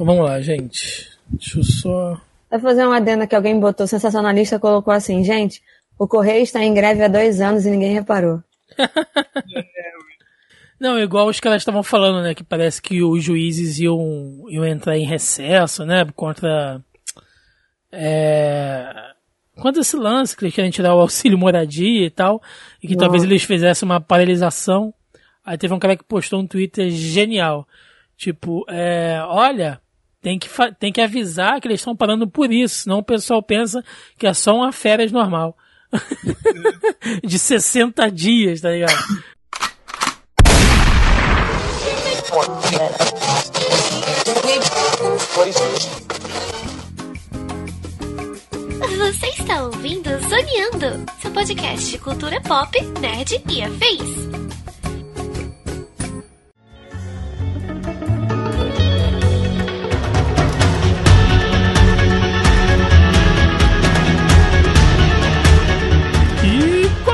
Então vamos lá, gente. Deixa eu só. Vai fazer uma adenda que alguém botou, sensacionalista colocou assim, gente, o Correio está em greve há dois anos e ninguém reparou. Não, igual os caras estavam falando, né? Que parece que os juízes iam, iam entrar em recesso, né? Contra. É, contra esse lance, que eles querem tirar o auxílio moradia e tal. E que Não. talvez eles fizessem uma paralisação. Aí teve um cara que postou um Twitter genial. Tipo, é, olha, tem que, tem que avisar que eles estão parando por isso, senão o pessoal pensa que é só uma férias normal. de 60 dias, tá ligado? Você está ouvindo Zoneando, seu podcast de cultura pop, nerd e afins.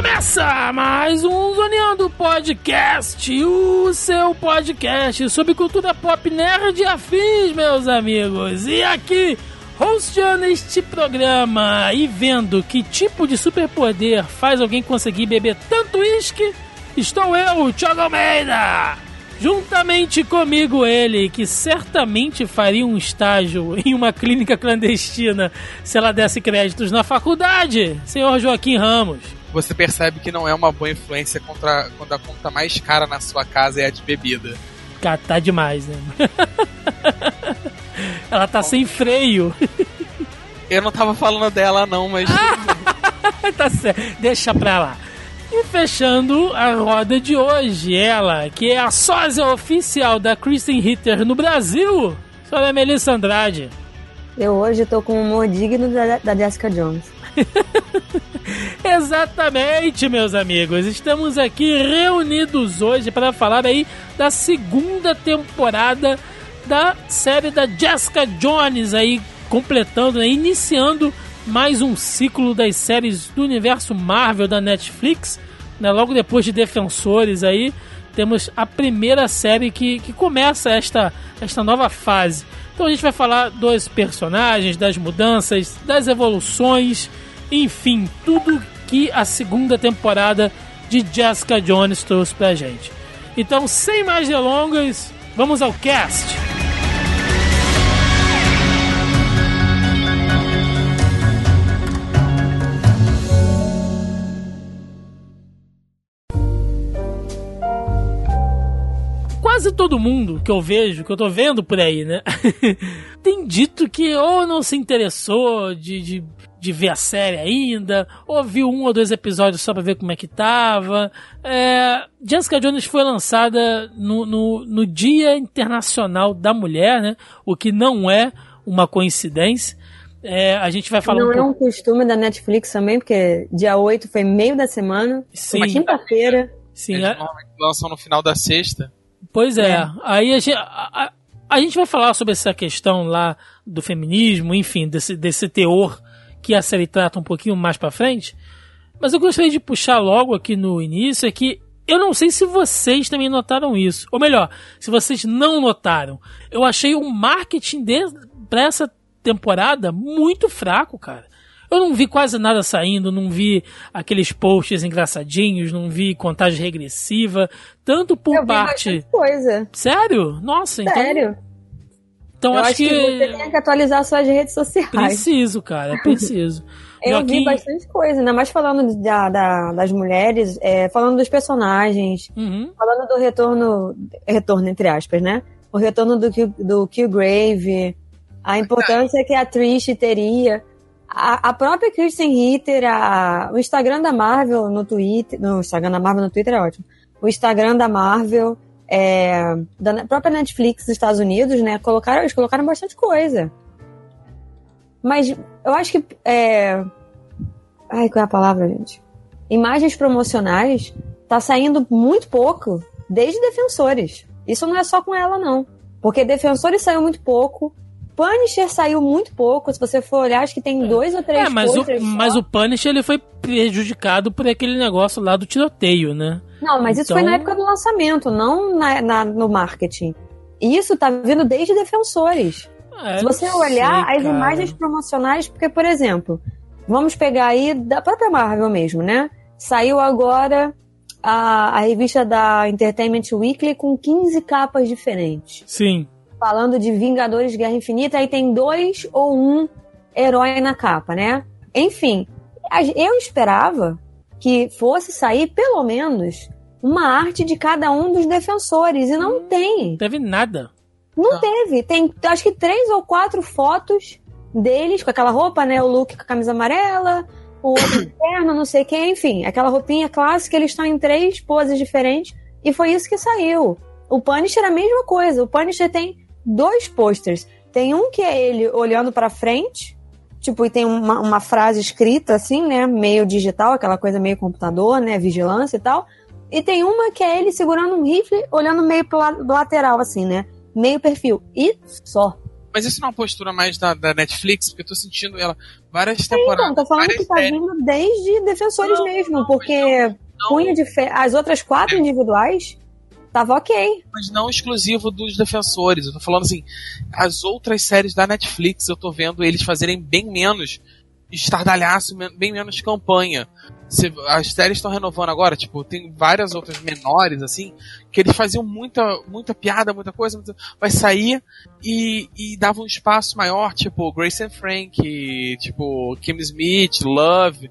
Começa mais um Zoneando Podcast, o seu podcast sobre cultura pop nerd e afins, meus amigos. E aqui, hosteando este programa e vendo que tipo de superpoder faz alguém conseguir beber tanto uísque, estou eu, Thiago Almeida. Juntamente comigo ele, que certamente faria um estágio em uma clínica clandestina se ela desse créditos na faculdade, senhor Joaquim Ramos você percebe que não é uma boa influência contra, quando a conta mais cara na sua casa é a de bebida. Cara, tá demais, né? Ela tá Bom, sem freio. Eu não tava falando dela, não, mas. tá certo, deixa pra lá. E fechando a roda de hoje, ela, que é a sósia oficial da Kristen Ritter no Brasil, senhora Melissa Andrade. Eu hoje tô com um humor digno da, da Jessica Jones. Exatamente, meus amigos. Estamos aqui reunidos hoje para falar aí da segunda temporada da série da Jessica Jones aí completando, né, iniciando mais um ciclo das séries do universo Marvel da Netflix, né, logo depois de Defensores aí, temos a primeira série que, que começa esta, esta nova fase. Então a gente vai falar dos personagens, das mudanças, das evoluções, enfim, tudo que a segunda temporada de Jessica Jones trouxe pra gente. Então, sem mais delongas, vamos ao cast. quase todo mundo que eu vejo, que eu tô vendo por aí, né? tem dito que ou não se interessou de, de de ver a série ainda, ou viu um ou dois episódios só pra ver como é que tava. É, Jessica Jones foi lançada no, no, no Dia Internacional da Mulher, né? O que não é uma coincidência. É, a gente vai falar Não um é um costume da Netflix também, porque dia 8 foi meio da semana, Sim. uma quinta-feira. Sim, Eles é... lançam no final da sexta. Pois é. é. Aí a gente, a, a, gente vai falar sobre essa questão lá do feminismo, enfim, desse, desse teor que a série trata um pouquinho mais para frente. Mas eu gostaria de puxar logo aqui no início é que eu não sei se vocês também notaram isso. Ou melhor, se vocês não notaram. Eu achei o marketing para essa temporada muito fraco, cara. Eu não vi quase nada saindo, não vi aqueles posts engraçadinhos, não vi contagem regressiva, tanto por eu parte. coisa. Sério? Nossa, então Sério? então. Então eu acho, acho que... que... você tem que atualizar suas redes sociais. Preciso, cara, preciso. eu Joaquim... vi bastante coisa, ainda mais falando da, da das mulheres, é, falando dos personagens, uhum. falando do retorno, retorno entre aspas, né? O retorno do, do Killgrave, a importância que a Trish teria. A, a própria Kristen Ritter, a, o Instagram da Marvel no Twitter, no Instagram da Marvel no Twitter é ótimo. O Instagram da Marvel é, da própria Netflix dos Estados Unidos, né? Colocaram, eles colocaram bastante coisa. Mas eu acho que. É... Ai, qual é a palavra, gente? Imagens promocionais tá saindo muito pouco desde Defensores. Isso não é só com ela, não. Porque Defensores saiu muito pouco, Punisher saiu muito pouco. Se você for olhar, acho que tem dois ou três É, mas, o, mas o Punisher ele foi prejudicado por aquele negócio lá do tiroteio, né? Não, mas então... isso foi na então- época do lançamento, não na, na, no marketing. Isso tá vindo desde Defensores. É, Se você olhar sei, as imagens promocionais, porque, por exemplo, vamos pegar aí da própria Marvel mesmo, né? Saiu agora a, a revista da Entertainment Weekly com 15 capas diferentes. Sim. Falando de Vingadores Guerra Infinita, aí tem dois ou um herói na capa, né? Enfim, eu esperava que fosse sair pelo menos uma arte de cada um dos defensores, e não tem. Não teve nada. Não, Não. teve. Tem acho que três ou quatro fotos deles com aquela roupa, né? O Luke com a camisa amarela, o outro interno, não sei o que, enfim, aquela roupinha clássica, eles estão em três poses diferentes e foi isso que saiu. O Punisher é a mesma coisa. O Punisher tem dois posters. Tem um que é ele olhando pra frente, tipo, e tem uma, uma frase escrita assim, né? Meio digital, aquela coisa meio computador, né? Vigilância e tal. E tem uma que é ele segurando um rifle, olhando meio pro la- lateral, assim, né? Meio perfil. E só. Mas isso não é uma postura mais da, da Netflix, porque eu tô sentindo ela várias Então, temporadas. tô falando que tá vindo desde Defensores Não, mesmo, não, porque não. Punho de Ferro. As outras quatro individuais tava ok. mas não exclusivo dos defensores. Eu tô falando assim, as outras séries da Netflix, eu tô vendo eles fazerem bem menos estardalhaço, bem menos campanha. Se- as séries estão renovando agora, tipo, tem várias outras menores, assim, que eles faziam muita, muita piada, muita coisa, muita- vai sair e, e dava um espaço maior, tipo, Grace and Frank, tipo, Kim Smith, Love,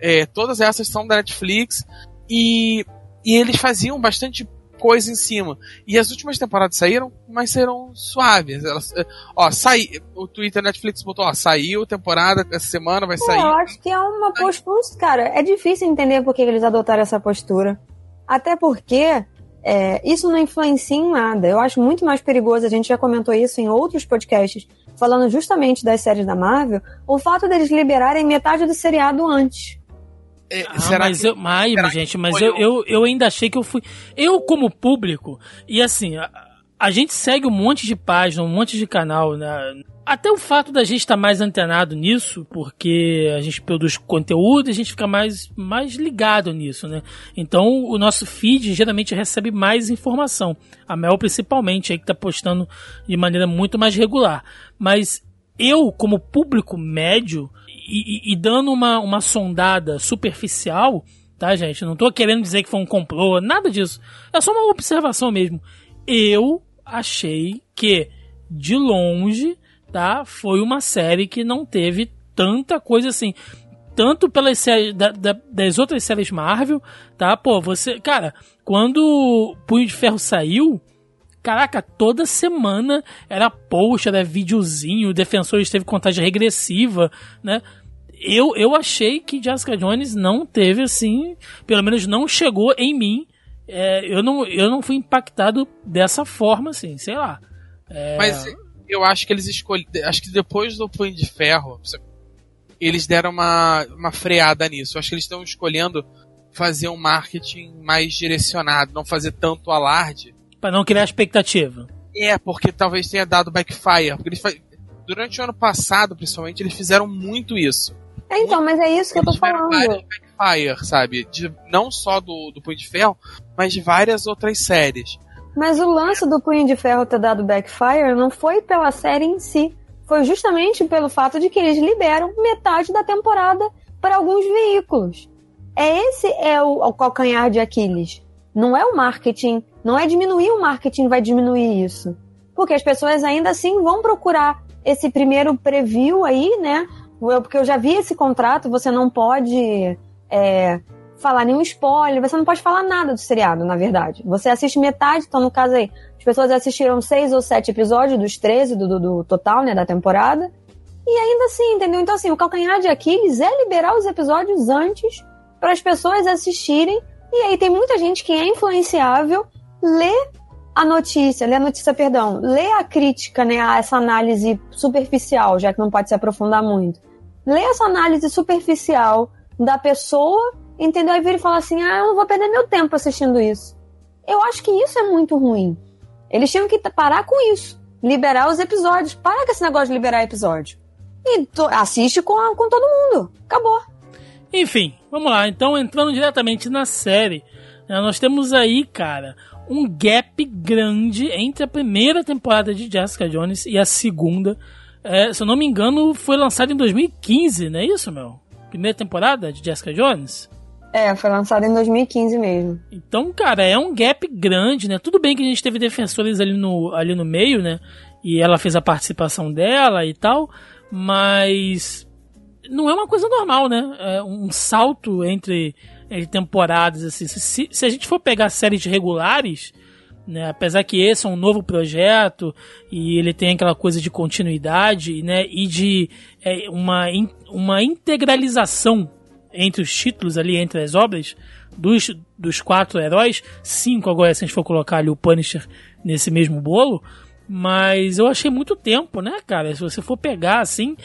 é, todas essas são da Netflix e, e eles faziam bastante coisa em cima. E as últimas temporadas saíram, mas saíram suaves. Elas, é, ó, sai, o Twitter Netflix botou, ó, saiu temporada essa semana, vai sair. eu acho que é uma postura. Cara, é difícil entender por que eles adotaram essa postura. Até porque é, isso não influencia em nada. Eu acho muito mais perigoso, a gente já comentou isso em outros podcasts, falando justamente das séries da Marvel, o fato deles liberarem metade do seriado antes. É, Ah, será mas que- eu, mas, será gente, mas eu, eu, eu ainda achei que eu fui. Eu, como público, e assim, a, a gente segue um monte de página, um monte de canal, né? Até o fato da gente estar mais antenado nisso, porque a gente produz conteúdo e a gente fica mais, mais ligado nisso, né? Então o nosso feed geralmente recebe mais informação. A Mel principalmente, aí que tá postando de maneira muito mais regular. Mas eu, como público médio, e, e- dando uma, uma sondada superficial, tá, gente? Não tô querendo dizer que foi um complô, nada disso. É só uma observação mesmo. Eu achei que, de longe, tá, foi uma série que não teve tanta coisa assim. Tanto pelas séries da- da- das outras séries Marvel, tá? Pô, você. Cara, quando Punho de Ferro saiu, Caraca, toda semana era post, era videozinho, o Defensores teve contagem regressiva, né? Eu, eu achei que Jessica Jones não teve assim, pelo menos não chegou em mim. É, eu, não, eu não fui impactado dessa forma, assim, sei lá. É, Mas eu acho que eles escolheram. Acho que depois do Punho de Ferro, eles deram uma, uma freada nisso. Eu acho que eles estão escolhendo fazer um marketing mais direcionado, não fazer tanto alarde. Pra não criar expectativa. É, porque talvez tenha dado backfire. Porque eles fa- Durante o ano passado, principalmente, eles fizeram muito isso. É, então, mas é isso que eu tô Eles falando. backfire, sabe? De- não só do, do Punho de Ferro, mas de várias outras séries. Mas o lance do Punho de Ferro ter dado backfire não foi pela série em si. Foi justamente pelo fato de que eles liberam metade da temporada para alguns veículos. É esse é o, o calcanhar de Aquiles. Não é o marketing, não é diminuir o marketing vai diminuir isso. Porque as pessoas ainda assim vão procurar esse primeiro preview aí, né? Porque eu já vi esse contrato, você não pode é, falar nenhum spoiler, você não pode falar nada do seriado, na verdade. Você assiste metade, então no caso aí, as pessoas assistiram seis ou sete episódios dos 13 do, do, do total, né, da temporada. E ainda assim, entendeu? Então assim, o calcanhar de Aquiles é liberar os episódios antes para as pessoas assistirem. E aí tem muita gente que é influenciável, lê a notícia, lê a notícia, perdão, lê a crítica, né, a essa análise superficial, já que não pode se aprofundar muito. Lê essa análise superficial da pessoa, entendeu? Aí vira e fala assim: ah, eu não vou perder meu tempo assistindo isso. Eu acho que isso é muito ruim. Eles tinham que parar com isso. Liberar os episódios. Para com esse negócio de liberar episódio. E assiste com, a- com todo mundo. Acabou. Enfim, vamos lá. Então, entrando diretamente na série, né, nós temos aí, cara, um gap grande entre a primeira temporada de Jessica Jones e a segunda. É, se eu não me engano, foi lançado em 2015, não é isso, meu? Primeira temporada de Jessica Jones? É, foi lançado em 2015 mesmo. Então, cara, é um gap grande, né? Tudo bem que a gente teve defensores ali no, ali no meio, né? E ela fez a participação dela e tal, mas não é uma coisa normal, né? É um salto entre, entre temporadas, assim. Se, se a gente for pegar séries regulares, né? Apesar que esse é um novo projeto e ele tem aquela coisa de continuidade, né? E de é, uma, uma integralização entre os títulos ali, entre as obras dos, dos quatro heróis, cinco agora se a gente for colocar ali o Punisher nesse mesmo bolo, mas eu achei muito tempo, né, cara? Se você for pegar assim,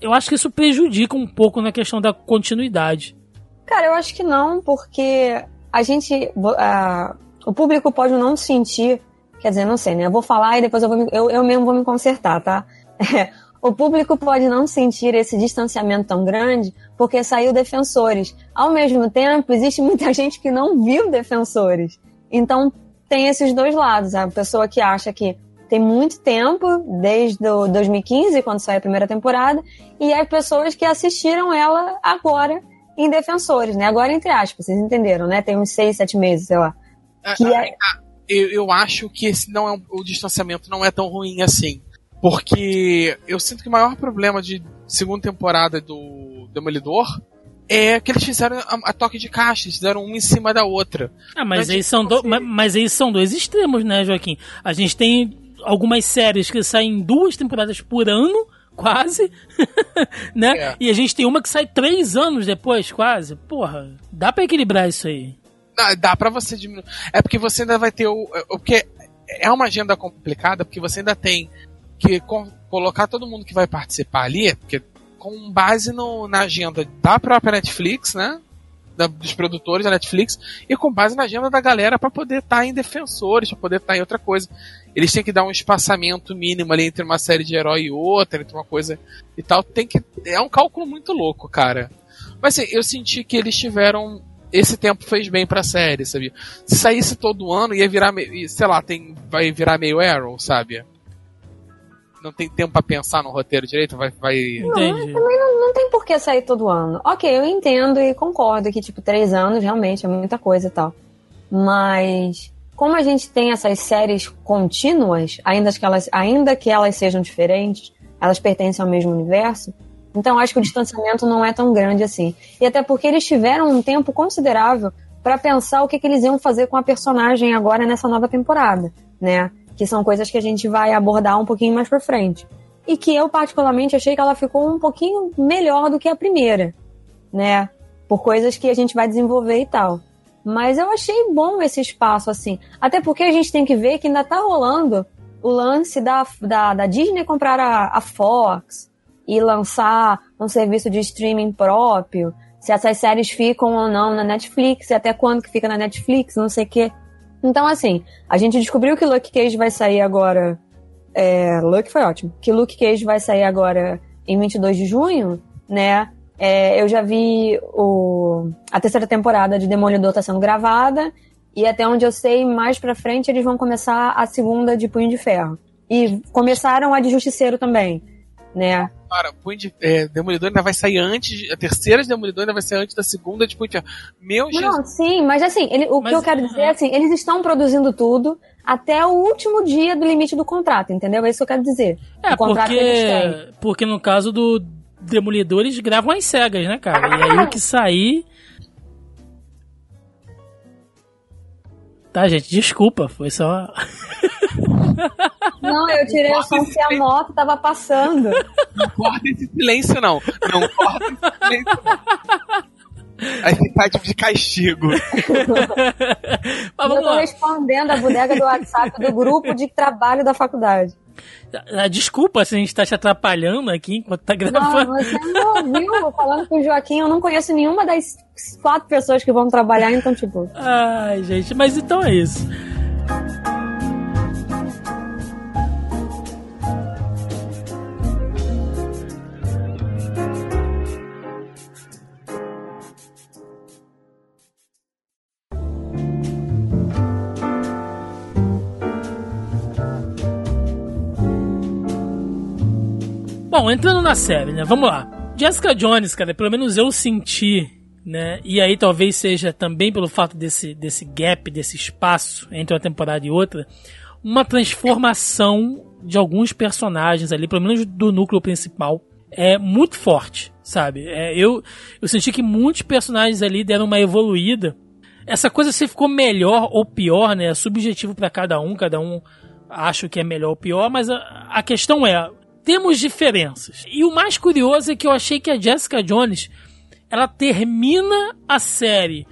eu acho que isso prejudica um pouco na questão da continuidade. Cara, eu acho que não, porque a gente. Uh, o público pode não sentir. Quer dizer, não sei, né? Eu vou falar e depois eu, vou me, eu, eu mesmo vou me consertar, tá? o público pode não sentir esse distanciamento tão grande porque saiu Defensores. Ao mesmo tempo, existe muita gente que não viu Defensores. Então, tem esses dois lados. A pessoa que acha que tem muito tempo, desde o 2015, quando saiu a primeira temporada, e as pessoas que assistiram ela agora em Defensores, né? Agora, entre aspas, vocês entenderam, né? Tem uns seis, sete meses, sei lá. É, que é... eu, eu acho que esse não é o distanciamento não é tão ruim assim. Porque eu sinto que o maior problema de segunda temporada do Demolidor é que eles fizeram a, a, toque de caixa, eles fizeram uma em cima da outra. Ah, mas, aí são do, mas, mas aí são dois extremos, né, Joaquim? A gente tem algumas séries que saem duas temporadas por ano, quase, né? É. E a gente tem uma que sai três anos depois, quase. Porra, dá para equilibrar isso aí. Dá, dá para você diminuir. É porque você ainda vai ter o. O que é uma agenda complicada, porque você ainda tem que colocar todo mundo que vai participar ali, porque com base no, na agenda da própria Netflix, né? Da, dos produtores da Netflix e com base na agenda da galera para poder estar tá em defensores, para poder estar tá em outra coisa eles têm que dar um espaçamento mínimo ali entre uma série de herói e outra, entre uma coisa e tal. Tem que. É um cálculo muito louco, cara. Mas assim, eu senti que eles tiveram. Esse tempo fez bem pra série, sabia? Se saísse todo ano, ia virar. Sei lá, tem, vai virar meio Arrow, sabe? Não tem tempo pra pensar no roteiro direito, vai. vai... Não, também não, não tem por que sair todo ano. Ok, eu entendo e concordo que, tipo, três anos realmente é muita coisa e tal. Mas como a gente tem essas séries contínuas, ainda que elas, ainda que elas sejam diferentes, elas pertencem ao mesmo universo, então acho que o distanciamento não é tão grande assim. E até porque eles tiveram um tempo considerável para pensar o que, que eles iam fazer com a personagem agora nessa nova temporada, né? Que são coisas que a gente vai abordar um pouquinho mais pra frente. E que eu, particularmente, achei que ela ficou um pouquinho melhor do que a primeira, né? Por coisas que a gente vai desenvolver e tal. Mas eu achei bom esse espaço, assim. Até porque a gente tem que ver que ainda tá rolando o lance da, da, da Disney comprar a, a Fox e lançar um serviço de streaming próprio. Se essas séries ficam ou não na Netflix, e até quando que fica na Netflix, não sei o quê. Então, assim, a gente descobriu que Luke Cage vai sair agora. É, Luke foi ótimo. Que Luke Cage vai sair agora em 22 de junho, né? É, eu já vi o, a terceira temporada de Demolidor tá sendo gravada. E até onde eu sei, mais pra frente eles vão começar a segunda de Punho de Ferro. E começaram a de Justiceiro também, né? Cara, Punho de, é, Demolidor ainda vai sair antes, a terceira de Demolidor ainda vai sair antes da segunda de Punho de Ferro. Meu Não, Jesus. sim, mas assim, ele, o mas, que eu quero dizer é assim, eles estão produzindo tudo até o último dia do limite do contrato, entendeu? É isso que eu quero dizer. É, o contrato porque, porque no caso do demolidores gravam as cegas, né, cara? E aí o que sair. Tá, gente, desculpa, foi só. Não, eu tirei o som que a moto tava passando. Não corta esse silêncio, não. Não corta esse silêncio, não. Aí tá de castigo. Mas eu tô lá. respondendo a bodega do WhatsApp do grupo de trabalho da faculdade. Ah, desculpa se a gente tá te atrapalhando aqui enquanto tá gravando. Não, você não ouviu falando com o Joaquim, eu não conheço nenhuma das quatro pessoas que vão trabalhar, então, tipo. Ai, gente, mas então é isso. Bom, entrando na série, né? Vamos lá. Jessica Jones, cara, pelo menos eu senti, né? E aí talvez seja também pelo fato desse, desse gap, desse espaço entre uma temporada e outra, uma transformação de alguns personagens ali, pelo menos do núcleo principal, é muito forte, sabe? É, eu, eu senti que muitos personagens ali deram uma evoluída. Essa coisa se ficou melhor ou pior, né? É subjetivo para cada um, cada um acha que é melhor ou pior, mas a, a questão é, temos diferenças. E o mais curioso é que eu achei que a Jessica Jones, ela termina a série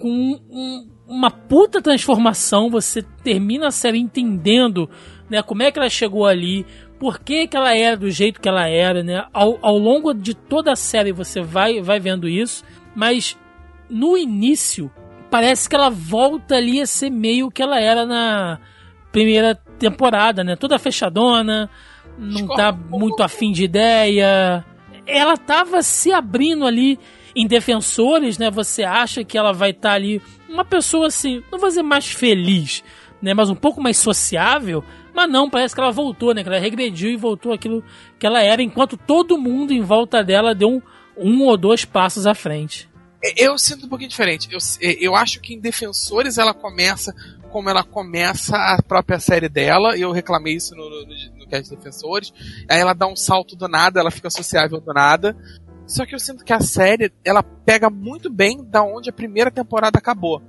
com um, uma puta transformação, você termina a série entendendo né, como é que ela chegou ali, por que, que ela era do jeito que ela era, né? Ao, ao longo de toda a série você vai, vai vendo isso, mas no início parece que ela volta ali a ser meio que ela era na primeira temporada, né? Toda fechadona, não tá muito afim de ideia. Ela tava se abrindo ali em defensores, né? Você acha que ela vai estar tá ali uma pessoa assim, não vou dizer mais feliz, né? Mas um pouco mais sociável. Mas não, parece que ela voltou, né? Que ela regrediu e voltou aquilo que ela era, enquanto todo mundo em volta dela deu um, um ou dois passos à frente. Eu sinto um pouquinho diferente. Eu, eu acho que em Defensores ela começa como ela começa a própria série dela. Eu reclamei isso no, no, no cast Defensores. Aí ela dá um salto do nada, ela fica sociável do nada. Só que eu sinto que a série ela pega muito bem da onde a primeira temporada acabou.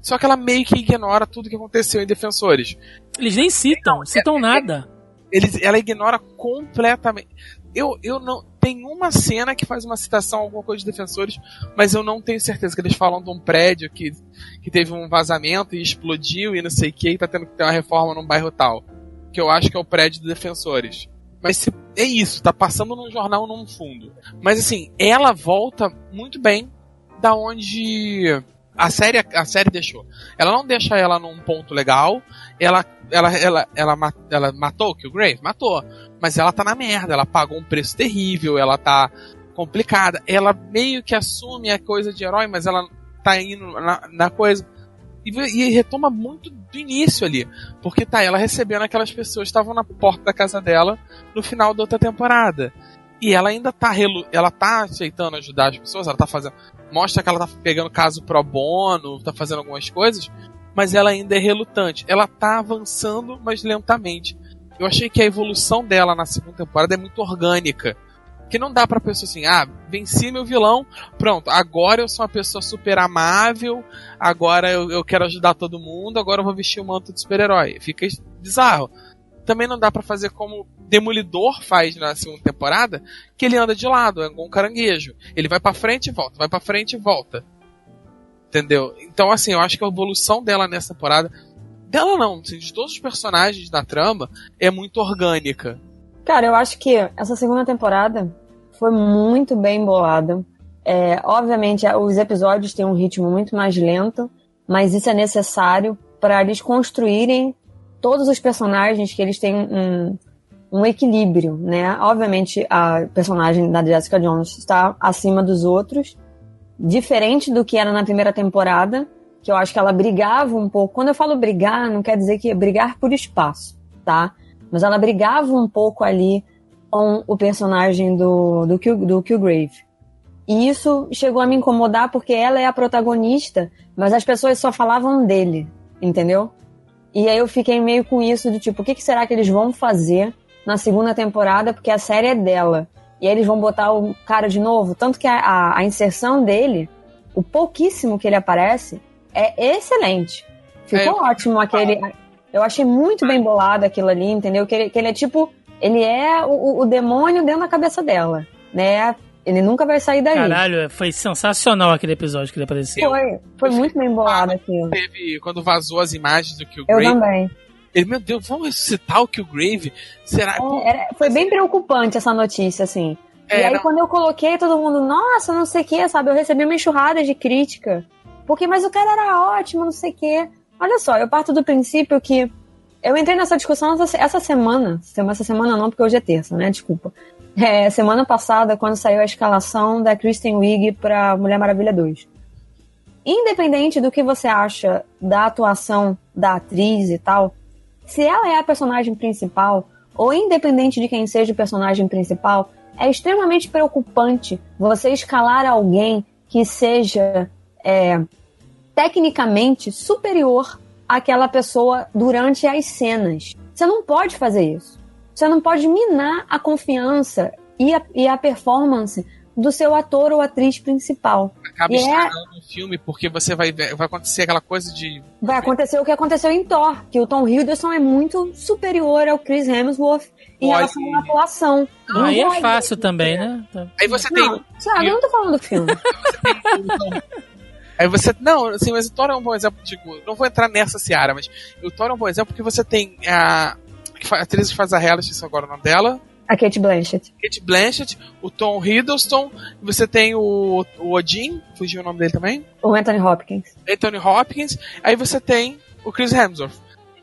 Só que ela meio que ignora tudo que aconteceu em Defensores. Eles nem citam, citam é, nada. Eles, ela ignora completamente. Eu, eu não. Tem uma cena que faz uma citação a alguma coisa de defensores, mas eu não tenho certeza que eles falam de um prédio que, que teve um vazamento e explodiu e não sei o que, e tá tendo que ter uma reforma num bairro tal. Que eu acho que é o prédio de defensores. Mas se, é isso, tá passando num jornal num fundo. Mas assim, ela volta muito bem da onde a série, a série deixou. Ela não deixa ela num ponto legal. Ela, ela, ela, ela, ela matou o Killgrave? Matou. Mas ela tá na merda. Ela pagou um preço terrível. Ela tá complicada. Ela meio que assume a coisa de herói, mas ela tá indo na, na coisa. E, e, retoma muito do início ali. Porque tá ela recebendo aquelas pessoas que estavam na porta da casa dela no final da outra temporada. E ela ainda tá relu ela tá aceitando ajudar as pessoas, ela tá fazendo. Mostra que ela tá pegando caso pro bono, tá fazendo algumas coisas, mas ela ainda é relutante. Ela tá avançando, mas lentamente. Eu achei que a evolução dela na segunda temporada é muito orgânica. Que não dá pra pessoa assim, ah, venci meu vilão, pronto, agora eu sou uma pessoa super amável, agora eu, eu quero ajudar todo mundo, agora eu vou vestir o manto de super-herói. Fica bizarro também não dá para fazer como Demolidor faz na segunda temporada, que ele anda de lado, é um caranguejo. Ele vai para frente e volta, vai para frente e volta. Entendeu? Então, assim, eu acho que a evolução dela nessa temporada. Dela não, assim, de todos os personagens da trama, é muito orgânica. Cara, eu acho que essa segunda temporada foi muito bem bolada. É, obviamente, os episódios têm um ritmo muito mais lento, mas isso é necessário para eles construírem todos os personagens que eles têm um, um equilíbrio, né? Obviamente a personagem da Jessica Jones está acima dos outros, diferente do que era na primeira temporada, que eu acho que ela brigava um pouco. Quando eu falo brigar, não quer dizer que é brigar por espaço, tá? Mas ela brigava um pouco ali com o personagem do, do, Kill, do. E isso chegou a me incomodar porque ela é a protagonista, mas as pessoas só falavam dele, entendeu? E aí eu fiquei meio com isso de tipo, o que, que será que eles vão fazer na segunda temporada, porque a série é dela. E aí eles vão botar o cara de novo. Tanto que a, a, a inserção dele, o pouquíssimo que ele aparece, é excelente. Ficou é, ótimo aquele. Eu achei muito bem bolado aquilo ali, entendeu? Que ele, que ele é tipo. Ele é o, o demônio dentro da cabeça dela, né? Ele nunca vai sair daí. Caralho, foi sensacional aquele episódio que ele apareceu. Foi, foi muito bem bolado aquilo. Teve, quando vazou as imagens do Killgrave. Eu também. Ele, meu Deus, vamos ressuscitar o Killgrave? Será? É, era, foi bem preocupante essa notícia, assim. É, e aí, não... quando eu coloquei, todo mundo, nossa, não sei o que, sabe? Eu recebi uma enxurrada de crítica. Porque, mas o cara era ótimo, não sei o que. Olha só, eu parto do princípio que. Eu entrei nessa discussão essa semana. Essa semana não, porque hoje é terça, né? Desculpa é, semana passada, quando saiu a escalação da Kristen Wiig para Mulher Maravilha 2. Independente do que você acha da atuação da atriz e tal, se ela é a personagem principal, ou independente de quem seja o personagem principal, é extremamente preocupante você escalar alguém que seja é, tecnicamente superior àquela pessoa durante as cenas. Você não pode fazer isso. Você não pode minar a confiança e a, e a performance do seu ator ou atriz principal. Acaba E é- estragando o filme porque você vai ver, vai acontecer aquela coisa de. Vai acontecer o que aconteceu em Thor, que o Tom Hiddleston é muito superior ao Chris Hemsworth em Pode. relação à atuação. Não Aí é fácil também, né? Aí você tem. Não, Thiago, eu não tô falando do filme. Aí você. Não, assim, mas o Thor é um bom exemplo. Tipo, não vou entrar nessa seara, mas o Thor é um bom exemplo porque você tem a. A atriz que faz a Hela, esqueci agora o nome dela. A Kate Blanchett. Kate Blanchett, o Tom Hiddleston, você tem o, o Odin, fugiu o nome dele também, O Anthony Hopkins. Anthony Hopkins, aí você tem o Chris Hemsworth.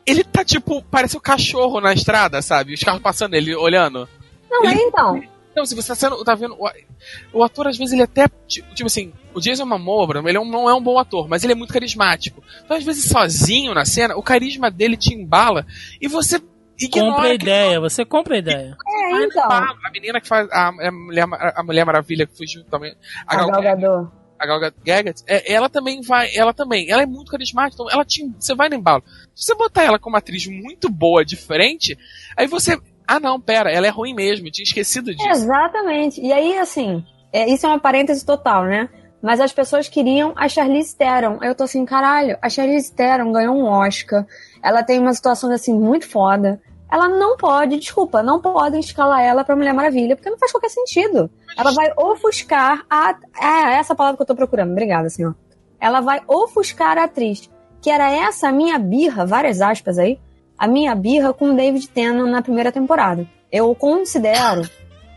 Ele tá tipo, parece o cachorro na estrada, sabe? Os carros passando, ele olhando. Não, Ele- é então. Não, se você tá, sendo, tá vendo. O, o ator, às vezes, ele até. Tipo, assim, o Jason Momoa, ele é um- não é um bom ator, mas ele é muito carismático. Então, às vezes, sozinho na cena, o carisma dele te embala e você. Compra a que- ideia, você compra a ideia. É, então. não, A menina que faz a, a, Mulher, a Mulher Maravilha, que fugiu também. A A Gal, Gal Gadot. a Gal Gadot, é, ela também vai. Ela também. Ela é muito carismática, então ela te, você vai no embalo. Se você botar ela como atriz muito boa, diferente, aí você. Ah, não, pera, ela é ruim mesmo, eu tinha esquecido disso. Exatamente. E aí, assim, é, isso é uma parêntese total, né? Mas as pessoas queriam a Charlize Theron. Aí eu tô assim, caralho, a Charlize Theron ganhou um Oscar. Ela tem uma situação, assim, muito foda. Ela não pode, desculpa, não podem escalar ela pra Mulher Maravilha, porque não faz qualquer sentido. Ela vai ofuscar a... É, essa palavra que eu tô procurando. Obrigada, senhor. Ela vai ofuscar a atriz. Que era essa a minha birra, várias aspas aí, a minha birra com o David Tennant na primeira temporada. Eu o considero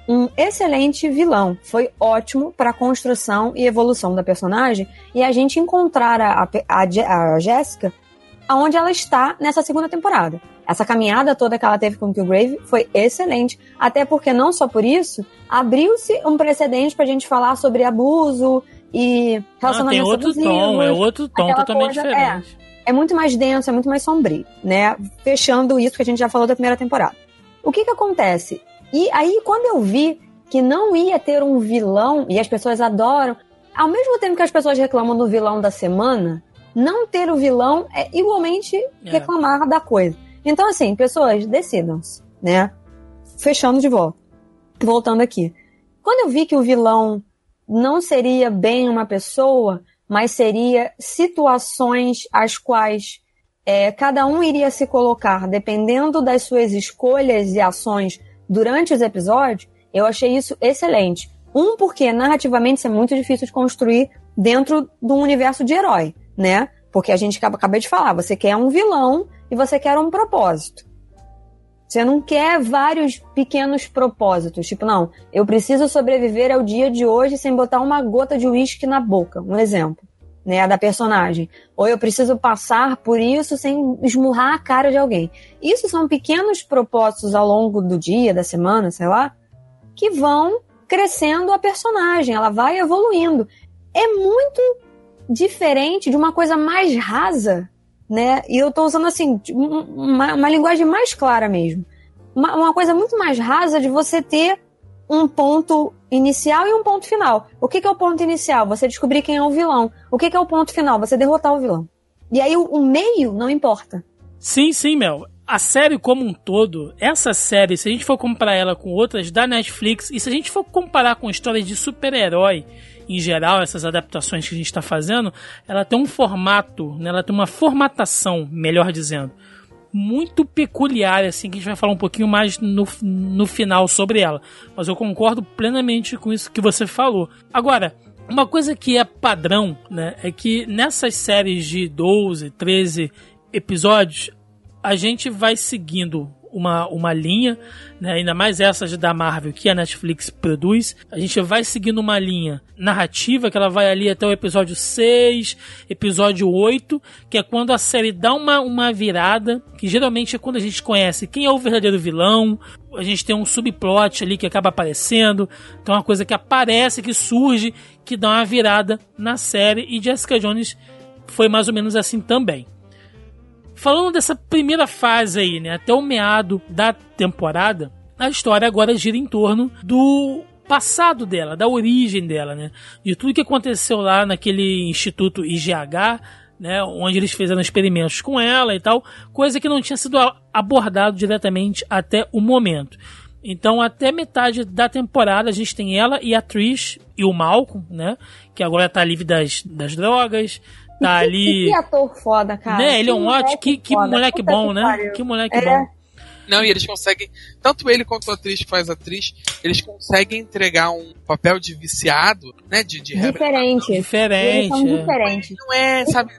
um excelente vilão. Foi ótimo para a construção e evolução da personagem e a gente encontrar a, a, a, a Jéssica aonde ela está nessa segunda temporada. Essa caminhada toda que ela teve com o Killgrave foi excelente, até porque não só por isso, abriu-se um precedente pra gente falar sobre abuso e Ah, relacionamentos outro abusivos tom, é outro tom totalmente coisa- diferente. é muito mais denso, é muito mais sombrio, né? Fechando isso que a gente já falou da primeira temporada. O que que acontece? E aí, quando eu vi que não ia ter um vilão, e as pessoas adoram, ao mesmo tempo que as pessoas reclamam do vilão da semana, não ter o vilão é igualmente É. reclamar da coisa. Então, assim, pessoas, decidam-se, né? Fechando de volta. Voltando aqui. Quando eu vi que o vilão não seria bem uma pessoa, mas seria situações as quais é, cada um iria se colocar dependendo das suas escolhas e ações durante os episódios, eu achei isso excelente. Um, porque narrativamente isso é muito difícil de construir dentro de um universo de herói, né? Porque a gente acabei de falar, você quer um vilão e você quer um propósito. Você não quer vários pequenos propósitos, tipo, não, eu preciso sobreviver ao dia de hoje sem botar uma gota de uísque na boca, um exemplo, né, da personagem. Ou eu preciso passar por isso sem esmurrar a cara de alguém. Isso são pequenos propósitos ao longo do dia, da semana, sei lá, que vão crescendo a personagem, ela vai evoluindo. É muito diferente de uma coisa mais rasa, né? E eu tô usando assim, um- uma, uma linguagem mais clara mesmo. Uma, uma coisa muito mais rasa de você ter um ponto inicial e um ponto final. O que, que é o ponto inicial? Você descobrir quem é o vilão. O que, que é o ponto final? Você derrotar o vilão. E aí o, o meio não importa. Sim, sim, Mel. A série como um todo, essa série, se a gente for comparar ela com outras da Netflix, e se a gente for comparar com histórias de super-herói em geral, essas adaptações que a gente está fazendo, ela tem um formato, né, ela tem uma formatação, melhor dizendo, muito peculiar, assim, que a gente vai falar um pouquinho mais no, no final sobre ela. Mas eu concordo plenamente com isso que você falou. Agora, uma coisa que é padrão, né, é que nessas séries de 12, 13 episódios, a gente vai seguindo uma, uma linha, né, ainda mais essas da Marvel que a Netflix produz. A gente vai seguindo uma linha narrativa que ela vai ali até o episódio 6, episódio 8, que é quando a série dá uma, uma virada, que geralmente é quando a gente conhece quem é o verdadeiro vilão, a gente tem um subplot ali que acaba aparecendo, então é uma coisa que aparece, que surge, que dá uma virada na série, e Jessica Jones foi mais ou menos assim também. Falando dessa primeira fase aí, né, até o meado da temporada, a história agora gira em torno do passado dela, da origem dela, né? De tudo que aconteceu lá naquele instituto IGH, né, onde eles fizeram experimentos com ela e tal, coisa que não tinha sido abordado diretamente até o momento. Então, até metade da temporada, a gente tem ela e a Trish e o Malcolm, né? Que agora tá livre das, das drogas, tá ali. Que ator foda, cara. Né? Ele é um ótimo. Que, que moleque bom, né? Pariu. Que moleque é. bom. Não, e eles conseguem, tanto ele quanto a atriz que faz a atriz, eles conseguem entregar um papel de viciado, né? De, de diferente. Diferente. Eles são é. diferentes. Não é, sabe?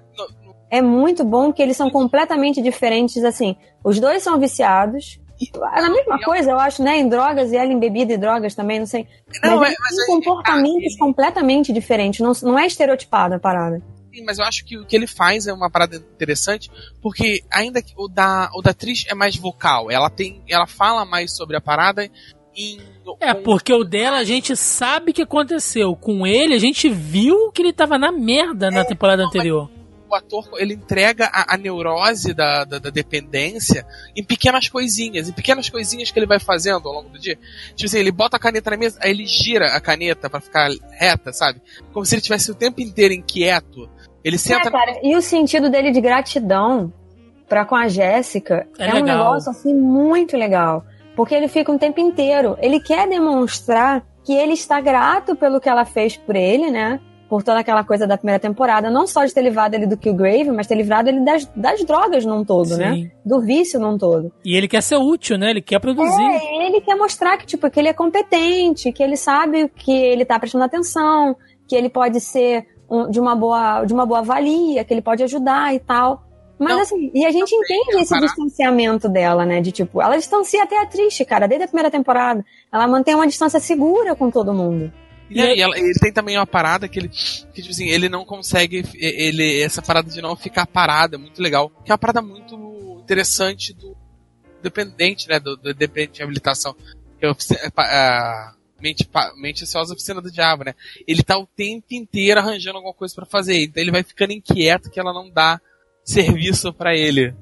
É muito bom que eles são completamente diferentes, assim. Os dois são viciados, é a mesma coisa, eu acho, né? Em drogas e ela em bebida e drogas também, não sei. Não, mas, é, mas tem comportamentos ah, completamente diferentes, não, não é estereotipado a parada. Sim, mas eu acho que o que ele faz é uma parada interessante, porque ainda que o da, o da Trish é mais vocal, ela tem. Ela fala mais sobre a parada em, é, porque o dela a gente sabe o que aconteceu. Com ele, a gente viu que ele tava na merda na é, temporada não, anterior o ator ele entrega a, a neurose da, da, da, dependência em pequenas coisinhas, em pequenas coisinhas que ele vai fazendo ao longo do dia. Tipo assim, ele bota a caneta na mesa, aí ele gira a caneta para ficar reta, sabe? Como se ele tivesse o tempo inteiro inquieto. Ele é, senta. É, cara, e o sentido dele de gratidão para com a Jéssica é, é um negócio assim muito legal. Porque ele fica um tempo inteiro. Ele quer demonstrar que ele está grato pelo que ela fez por ele, né? por toda aquela coisa da primeira temporada, não só de ter livrado ele do Killgrave, mas ter livrado ele das, das drogas num todo, né? Sim. né? Do vício num todo. E ele quer ser útil, né? Ele quer produzir. É, ele quer mostrar que, tipo, que ele é competente, que ele sabe que ele tá prestando atenção, que ele pode ser de, uma boa, de uma boa valia, que ele pode ajudar e tal. Mas não, assim, e a gente entende esse distanciamento dela, né? De tipo, ela distancia até a triste, cara, desde a primeira temporada. Ela mantém uma distância segura com todo mundo. E, e ela, ele tem também uma parada que ele, que, tipo assim, ele não consegue, ele, essa parada de não ficar parado, é muito legal. Que é uma parada muito interessante do dependente, né, do, do dependente de habilitação. Que é a, mente, mente ansiosa oficina do diabo, né? Ele tá o tempo inteiro arranjando alguma coisa para fazer, então ele vai ficando inquieto que ela não dá serviço para ele.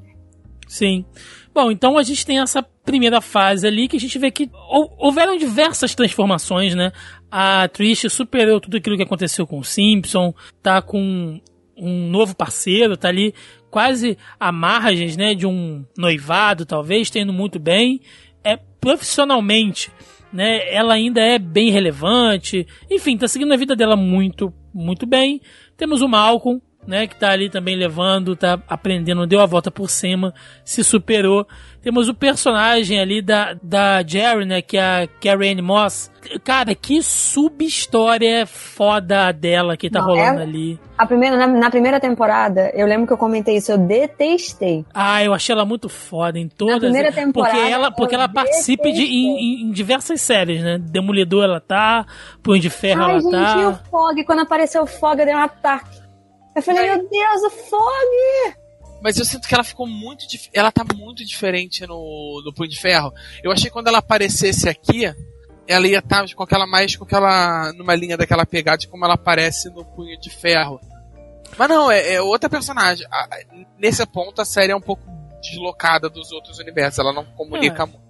Sim. Bom, então a gente tem essa primeira fase ali que a gente vê que houveram diversas transformações, né? A Trish superou tudo aquilo que aconteceu com o Simpson, tá com um novo parceiro, tá ali quase à margens, né, de um noivado, talvez, tendo muito bem. É profissionalmente, né, ela ainda é bem relevante. Enfim, tá seguindo a vida dela muito, muito bem. Temos o Malcolm, né, que tá ali também levando, tá aprendendo, deu a volta por cima, se superou. Temos o personagem ali da, da Jerry, né, que é a Karen Moss. Cara, que sub-história foda dela que tá Não, rolando é... ali. A primeira, na, na, primeira temporada, eu lembro que eu comentei isso, eu detestei. Ah, eu achei ela muito foda em todas. Na primeira temporada. Porque ela, porque ela participa de, em, em, diversas séries, né? Demolidor ela tá, Punho de Ferro Ai, ela gente, tá. E o Fog, quando apareceu o Fog, deu um ataque. Eu falei, meu Deus, o Fog! Mas eu sinto que ela ficou muito. Ela tá muito diferente no, no Punho de Ferro. Eu achei que quando ela aparecesse aqui, ela ia estar tá com aquela mais com aquela. numa linha daquela pegada de como ela aparece no Punho de Ferro. Mas não, é, é outra personagem. nesse ponto a série é um pouco deslocada dos outros universos. Ela não comunica é. muito.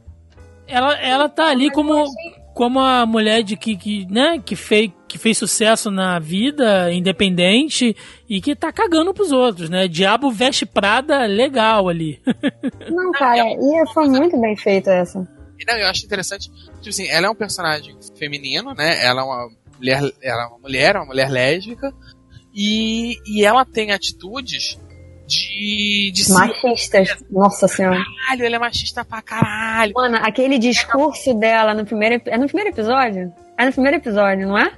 Ela, ela tá ali como, como a mulher de que, que, né, que fez que fez sucesso na vida, independente, e que tá cagando pros outros, né? Diabo veste Prada legal ali. Não, cara, e foi muito bem feita essa. Não, eu acho interessante, tipo assim, ela é um personagem feminino, né? Ela é uma mulher, ela é uma mulher, uma mulher lésbica, e, e ela tem atitudes de. de Machistas, ser... nossa senhora. Caralho, ela é machista pra caralho. Mano, aquele discurso dela no primeiro. É no primeiro episódio? É no primeiro episódio, não é?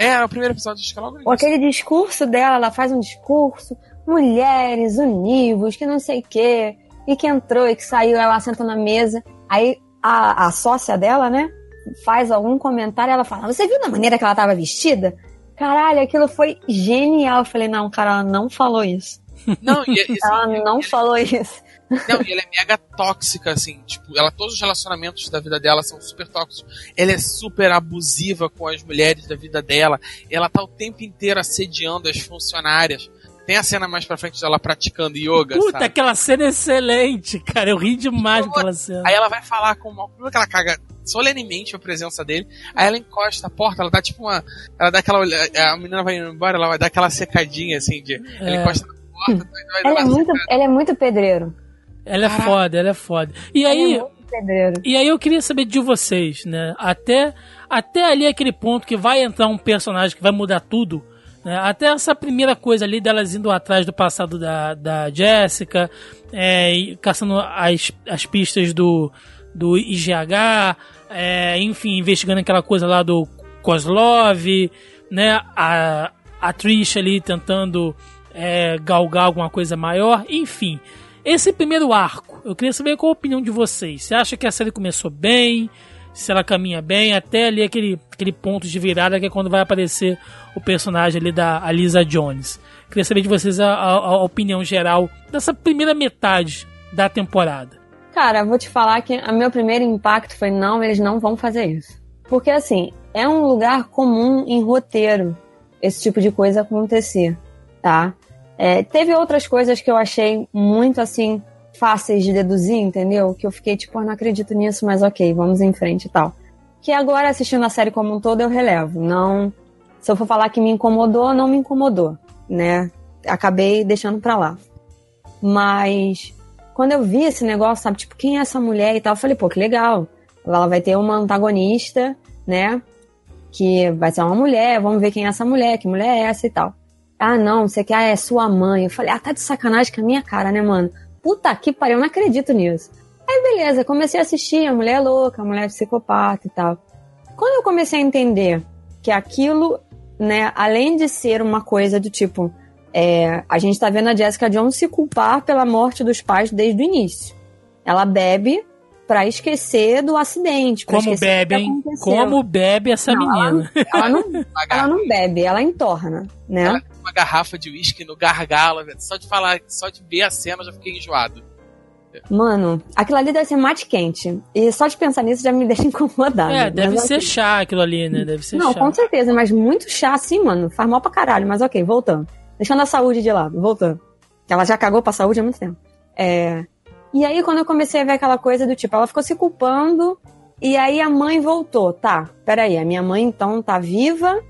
É, é o primeiro episódio, acho que é logo. Aquele discurso dela, ela faz um discurso, mulheres, univos, que não sei o quê, e que entrou e que saiu, ela senta na mesa, aí a, a sócia dela, né, faz algum comentário, ela fala, você viu da maneira que ela tava vestida? Caralho, aquilo foi genial. Eu falei, não, cara, ela não falou isso. Não, e, assim, ela não falou isso. Não, e ela é mega tóxica, assim, tipo, ela, todos os relacionamentos da vida dela são super tóxicos. Ela é super abusiva com as mulheres da vida dela. Ela tá o tempo inteiro assediando as funcionárias. Tem a cena mais pra frente dela praticando yoga, Puta, sabe? aquela cena é excelente, cara. Eu ri demais Por daquela cena. Aí ela vai falar com o Mal. Primeiro que ela caga solenemente a presença dele. Aí ela encosta a porta, ela dá tipo uma. Ela dá aquela. A menina vai indo embora, ela vai dar aquela secadinha assim de. Ela É. encosta na porta, vai dar Ela é muito, ela é muito pedreiro. Ela é foda, ela é foda. E Ela aí, é pedreiro. E aí eu queria saber de vocês, né? Até, até ali aquele ponto que vai entrar um personagem que vai mudar tudo. Né? Até essa primeira coisa ali delas indo atrás do passado da, da Jessica, é, caçando as, as pistas do, do IGH, é, enfim, investigando aquela coisa lá do Kozlov, né? A, a Trish ali tentando é, galgar alguma coisa maior, enfim. Esse primeiro arco, eu queria saber qual a opinião de vocês. Você acha que a série começou bem? Se ela caminha bem, até ali aquele, aquele ponto de virada que é quando vai aparecer o personagem ali da Alisa Jones. Queria saber de vocês a, a- a opinião geral dessa primeira metade da temporada. Cara, vou te falar que o meu primeiro impacto foi: não, eles não vão fazer isso. Porque, assim, é um lugar comum em roteiro esse tipo de coisa acontecer, tá? É, teve outras coisas que eu achei muito, assim, fáceis de deduzir, entendeu? Que eu fiquei tipo, "Ah, não acredito nisso, mas ok, vamos em frente e tal. Que agora, assistindo a série como um todo, eu relevo. Não. Se eu for falar que me incomodou, não me incomodou, né? Acabei deixando pra lá. Mas quando eu vi esse negócio, sabe, tipo, quem é essa mulher e tal, eu falei, pô, que legal. Ela vai ter uma antagonista, né? Que vai ser uma mulher, vamos ver quem é essa mulher, que mulher é essa e tal. Ah, não, você quer, ah, é sua mãe. Eu falei, ah, tá de sacanagem com a minha cara, né, mano? Puta que pariu, eu não acredito nisso. Aí, beleza, comecei a assistir, a mulher é louca, a mulher é psicopata e tal. Quando eu comecei a entender que aquilo, né, além de ser uma coisa do tipo, é, a gente tá vendo a Jessica Jones se culpar pela morte dos pais desde o início. Ela bebe pra esquecer do acidente. Como bebe, hein? Como bebe essa Não, menina. Ela não, Uma, ela não bebe, ela entorna, né? ela tem uma garrafa de uísque no gargalo, velho. Só de falar, só de ver a cena eu já fiquei enjoado. Mano, aquilo ali deve ser mate quente. E só de pensar nisso já me deixa incomodada. É, deve Mas, ser ok. chá aquilo ali, né? Deve ser Não, chá. com certeza, mas muito chá assim, mano. Faz mal pra caralho, mas ok, voltando. Deixando a saúde de lado, voltando. Que ela já cagou pra saúde há muito tempo. É... E aí, quando eu comecei a ver aquela coisa do tipo, ela ficou se culpando, e aí a mãe voltou. Tá, peraí, a minha mãe então tá viva,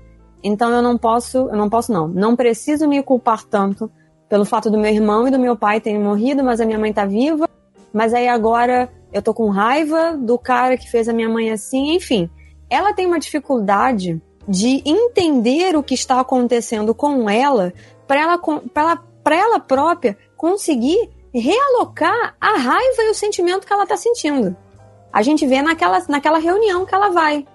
então eu não posso, eu não posso não, não preciso me culpar tanto pelo fato do meu irmão e do meu pai terem morrido, mas a minha mãe tá viva, mas aí agora eu tô com raiva do cara que fez a minha mãe assim, enfim. Ela tem uma dificuldade de entender o que está acontecendo com ela para ela, ela, pra ela própria conseguir realocar a raiva e o sentimento que ela tá sentindo. A gente vê naquela, naquela reunião que ela vai.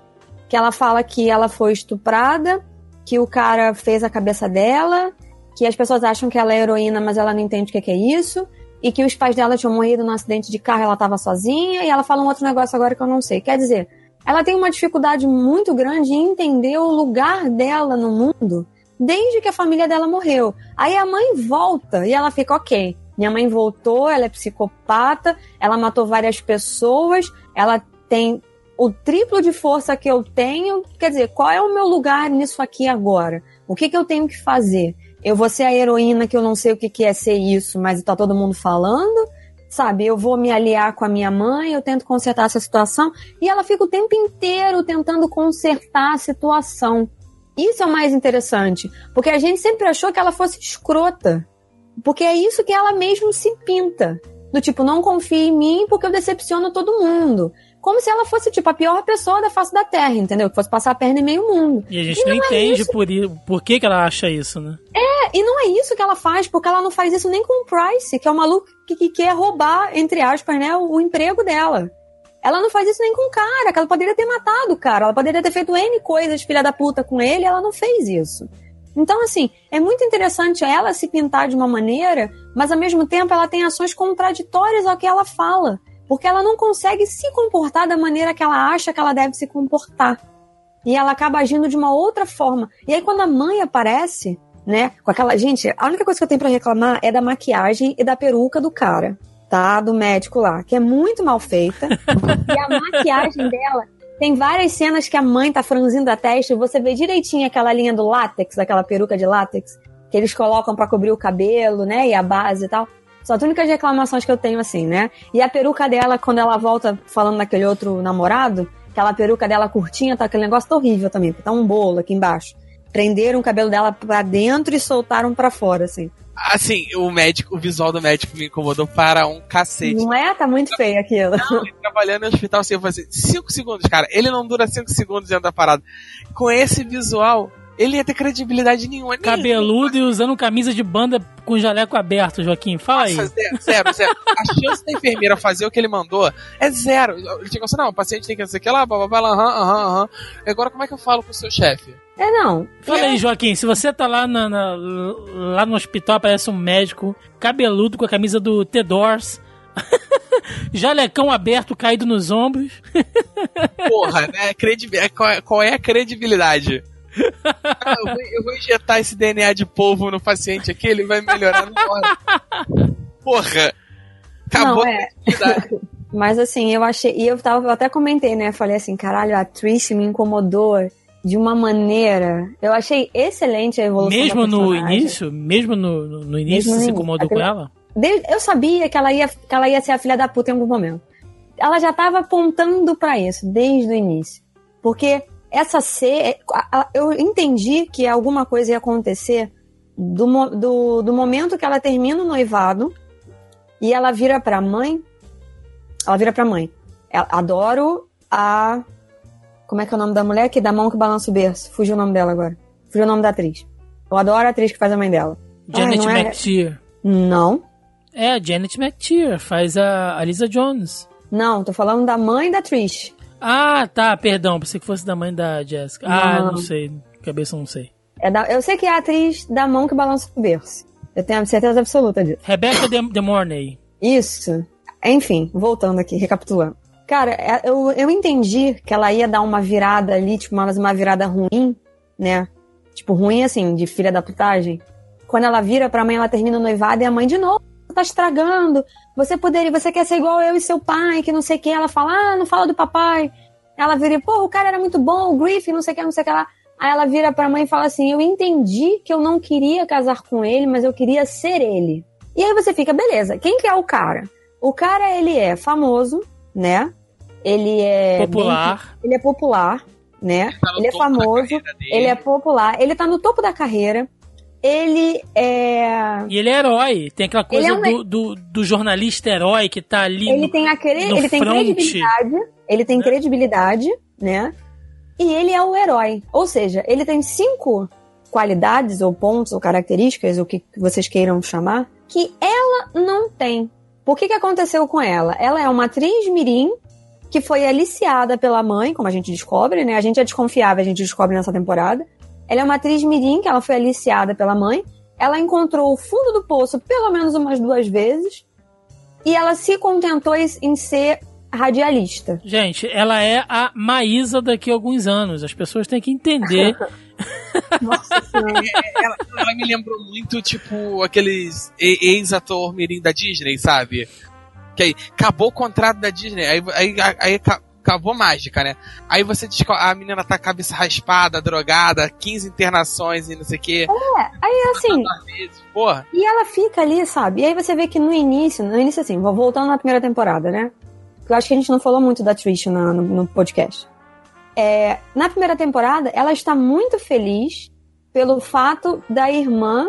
Que ela fala que ela foi estuprada, que o cara fez a cabeça dela, que as pessoas acham que ela é heroína, mas ela não entende o que que é isso, e que os pais dela tinham morrido num acidente de carro ela estava sozinha, e ela fala um outro negócio agora que eu não sei. Quer dizer, ela tem uma dificuldade muito grande em entender o lugar dela no mundo desde que a família dela morreu. Aí a mãe volta e ela fica, ok, minha mãe voltou, ela é psicopata, ela matou várias pessoas, ela tem o triplo de força que eu tenho. Quer dizer, qual é o meu lugar nisso aqui agora? O que, que eu tenho que fazer? Eu vou ser a heroína que eu não sei o que, que é ser isso, mas tá todo mundo falando? Sabe, eu vou me aliar com a minha mãe, eu tento consertar essa situação, e ela fica o tempo inteiro tentando consertar a situação. Isso é o mais interessante, porque a gente sempre achou que ela fosse escrota. Porque é isso que ela mesmo se pinta. Do tipo, não confie em mim porque eu decepciono todo mundo. Como se ela fosse, tipo, a pior pessoa da face da Terra, entendeu? Que fosse passar a perna em meio mundo. E a gente não, entende por, i- por que, que ela acha isso, né? É, e não é isso que ela faz, porque ela não faz isso nem com o Price, que é o maluco que, que quer roubar, entre aspas, né, o, o emprego dela. Ela não faz isso nem com o cara, que ela poderia ter matado o cara, ela poderia ter feito N coisas, filha da puta, com ele, ela não fez isso. Então, assim, é muito interessante ela se pintar de uma maneira, mas ao mesmo tempo ela tem ações contraditórias ao que ela fala. Porque ela não consegue se comportar da maneira que ela acha que ela deve se comportar. E ela acaba agindo de uma outra forma. E aí, quando a mãe aparece, né, com aquela. Gente, a única coisa que eu tenho pra reclamar é da maquiagem e da peruca do cara, tá? Do médico lá, que é muito mal feita. e a maquiagem dela tem várias cenas que a mãe tá franzindo a testa e você vê direitinho aquela linha do látex, daquela peruca de látex. que eles colocam pra cobrir o cabelo, né? E a base e tal. São as únicas reclamações que eu tenho, assim, né? E a peruca dela, quando ela volta falando daquele outro namorado, aquela peruca dela curtinha, tá aquele negócio tá horrível também, porque tá um bolo aqui embaixo. Prenderam o cabelo dela pra dentro e soltaram pra fora, assim. Assim, o médico, o visual do médico me incomodou para um cacete. Não é? Tá muito feio aquilo. Não, trabalhando no hospital, assim, eu falei assim, 5 segundos, cara. Ele não dura 5 segundos dentro da parada. Com esse visual, ele ia ter credibilidade nenhuma. Cabeludo e usando camisa de banda com jaleco aberto, Joaquim. Fala aí. Nossa, zero, zero, zero. A chance da enfermeira fazer o que ele mandou é zero. Ele tinha que assim, não, o paciente tem que fazer aquilo lá, blá, blá, blá, aham, aham, aham. Agora, como é que eu falo com o seu chefe? É, não. Fala aí, Joaquim, se você tá lá, na, na- lá no hospital, aparece um médico cabeludo com a camisa do The-Doors, jalecão aberto caído nos ombros. Porra, né? É, qual, é- qual é a credibilidade? Ah, eu, vou, eu vou injetar esse DNA de polvo no paciente aqui, ele vai melhorar na hora. Porra! Acabou Não, é. Mas assim, eu achei. E eu, tava, eu até comentei, né? Falei assim, caralho, a Trish me incomodou de uma maneira. Eu achei excelente a evolução. Mesmo da no personagem. início, mesmo no, no- no início, Mesmo no você se incomodou com ela? Eu sabia que ela, ia, que ela ia ser a filha da puta em algum momento. Ela já tava apontando pra isso desde o início. Porque essa ser. Eu entendi que alguma coisa ia acontecer do, do, do momento que ela termina o noivado e ela vira pra mãe. Ela vira pra mãe. Ela- adoro a. Como é que é o nome da mulher? Que dá mão que balança o berço. Fugiu o nome dela agora. Fugiu o nome da atriz. Eu adoro a atriz que faz a mãe dela. Janet não é- McTeer. Não. É, a Janet McTeer, faz a, a Lisa Jones. Não, tô falando da mãe da Trish. Ah, tá, perdão, pensei que fosse da mãe da Jessica. Ah, Não. não sei, cabeça não sei. É da- eu sei que é a atriz da mão que balança o berço. Eu tenho certeza absoluta disso. Rebecca De, De Mornay. Isso. Enfim, voltando aqui, recapitulando. Cara, é- eu, eu entendi que ela ia dar uma virada ali, tipo, uma, uma virada ruim, né? Tipo, ruim assim, de filha da putagem. Quando ela vira pra mãe, ela termina o noivado e a mãe de novo tá estragando. Você poderia, você quer ser igual eu e seu pai, que não sei o que. Ela fala, ah, não fala do papai. Ela vira, pô, o cara era muito bom, o Griffin, não sei o que, não sei o que lá. Aí ela vira pra mãe e fala assim: Eu entendi que eu não queria casar com ele, mas eu queria ser ele. E aí você fica, beleza, quem que é o cara? O cara, ele é famoso, né? Ele é. Popular. bem- ele é popular, né? Tá no Ele é famoso, ele é popular, ele tá no topo da carreira. Ele é. E ele é herói. Tem aquela coisa Ele é um- do, do, do jornalista herói que tá ali. Ele no- tem, a cre... ele tem front. credibilidade. Ele tem Né? credibilidade, né? E ele é o herói. Ou seja, ele tem cinco qualidades, ou pontos, ou características, o que vocês queiram chamar, que ela não tem. Por que, que aconteceu com ela? Ela é uma atriz mirim que foi aliciada pela mãe, como a gente descobre, né? A gente é desconfiável, a gente descobre nessa temporada. Ela é uma atriz mirim que ela foi aliciada pela mãe. Ela encontrou o fundo do poço pelo menos umas duas vezes. E ela se contentou em- ser radialista. Gente, ela é a Maísa daqui a alguns anos. As pessoas têm que entender. Nossa senhora. ela, ela me lembrou muito, tipo, aqueles ex-ator mirim da Disney, sabe? Que aí, acabou o contrato da Disney, aí, aí, aí ca- acabou mágica, né? Aí você descobre, a menina tá com a cabeça raspada, drogada, 15 internações e não sei o quê. Aí assim, porra. E ela fica ali, sabe? E aí você vê que no início, no início assim, voltando na primeira temporada, né? Eu acho que a gente não falou muito da Trish na- no, no podcast. É, na primeira temporada, ela está muito feliz pelo fato da irmã,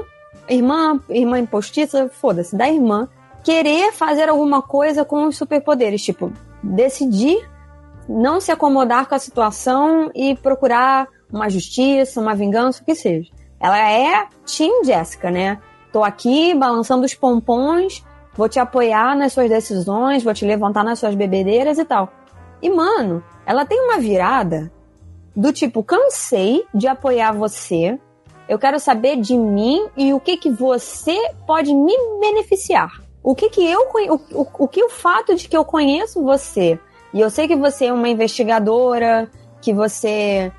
irmã, irmã impostiça, foda-se, da irmã, querer fazer alguma coisa com os superpoderes, tipo, decidir não se acomodar com a situação e procurar uma justiça, uma vingança, o que seja. Ela é Team Jessica, né? Tô aqui balançando os pompons, vou te apoiar nas suas decisões, vou te levantar nas suas bebedeiras e tal. E, mano, ela tem uma virada do tipo, cansei de apoiar você, eu quero saber de mim e o que que você pode me beneficiar. O que que eu o, o, o que o fato de que eu conheço você e eu sei que você é uma investigadora, que você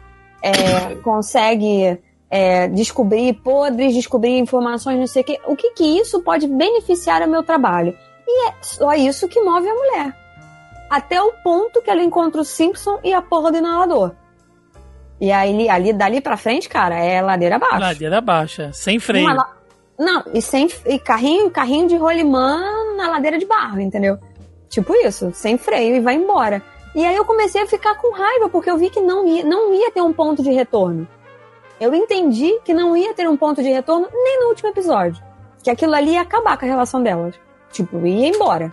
é, consegue é, descobrir podres, descobrir informações, não sei o que. O que que isso pode beneficiar o meu trabalho? E é só isso que move a mulher. Até o ponto que ela encontra o Simpson e a porra do inalador. E aí, ali, dali pra frente, cara, é ladeira abaixo. Ladeira baixa, sem freio. La- Não, e sem e carrinho, carrinho de rolimã na ladeira de barro, entendeu? Tipo isso, sem freio e vai embora. E aí eu comecei a ficar com raiva, porque eu vi que não ia, não ia ter um ponto de retorno. Eu entendi que não ia ter um ponto de retorno nem no último episódio. Que aquilo ali ia acabar com a relação delas. Tipo, ia embora.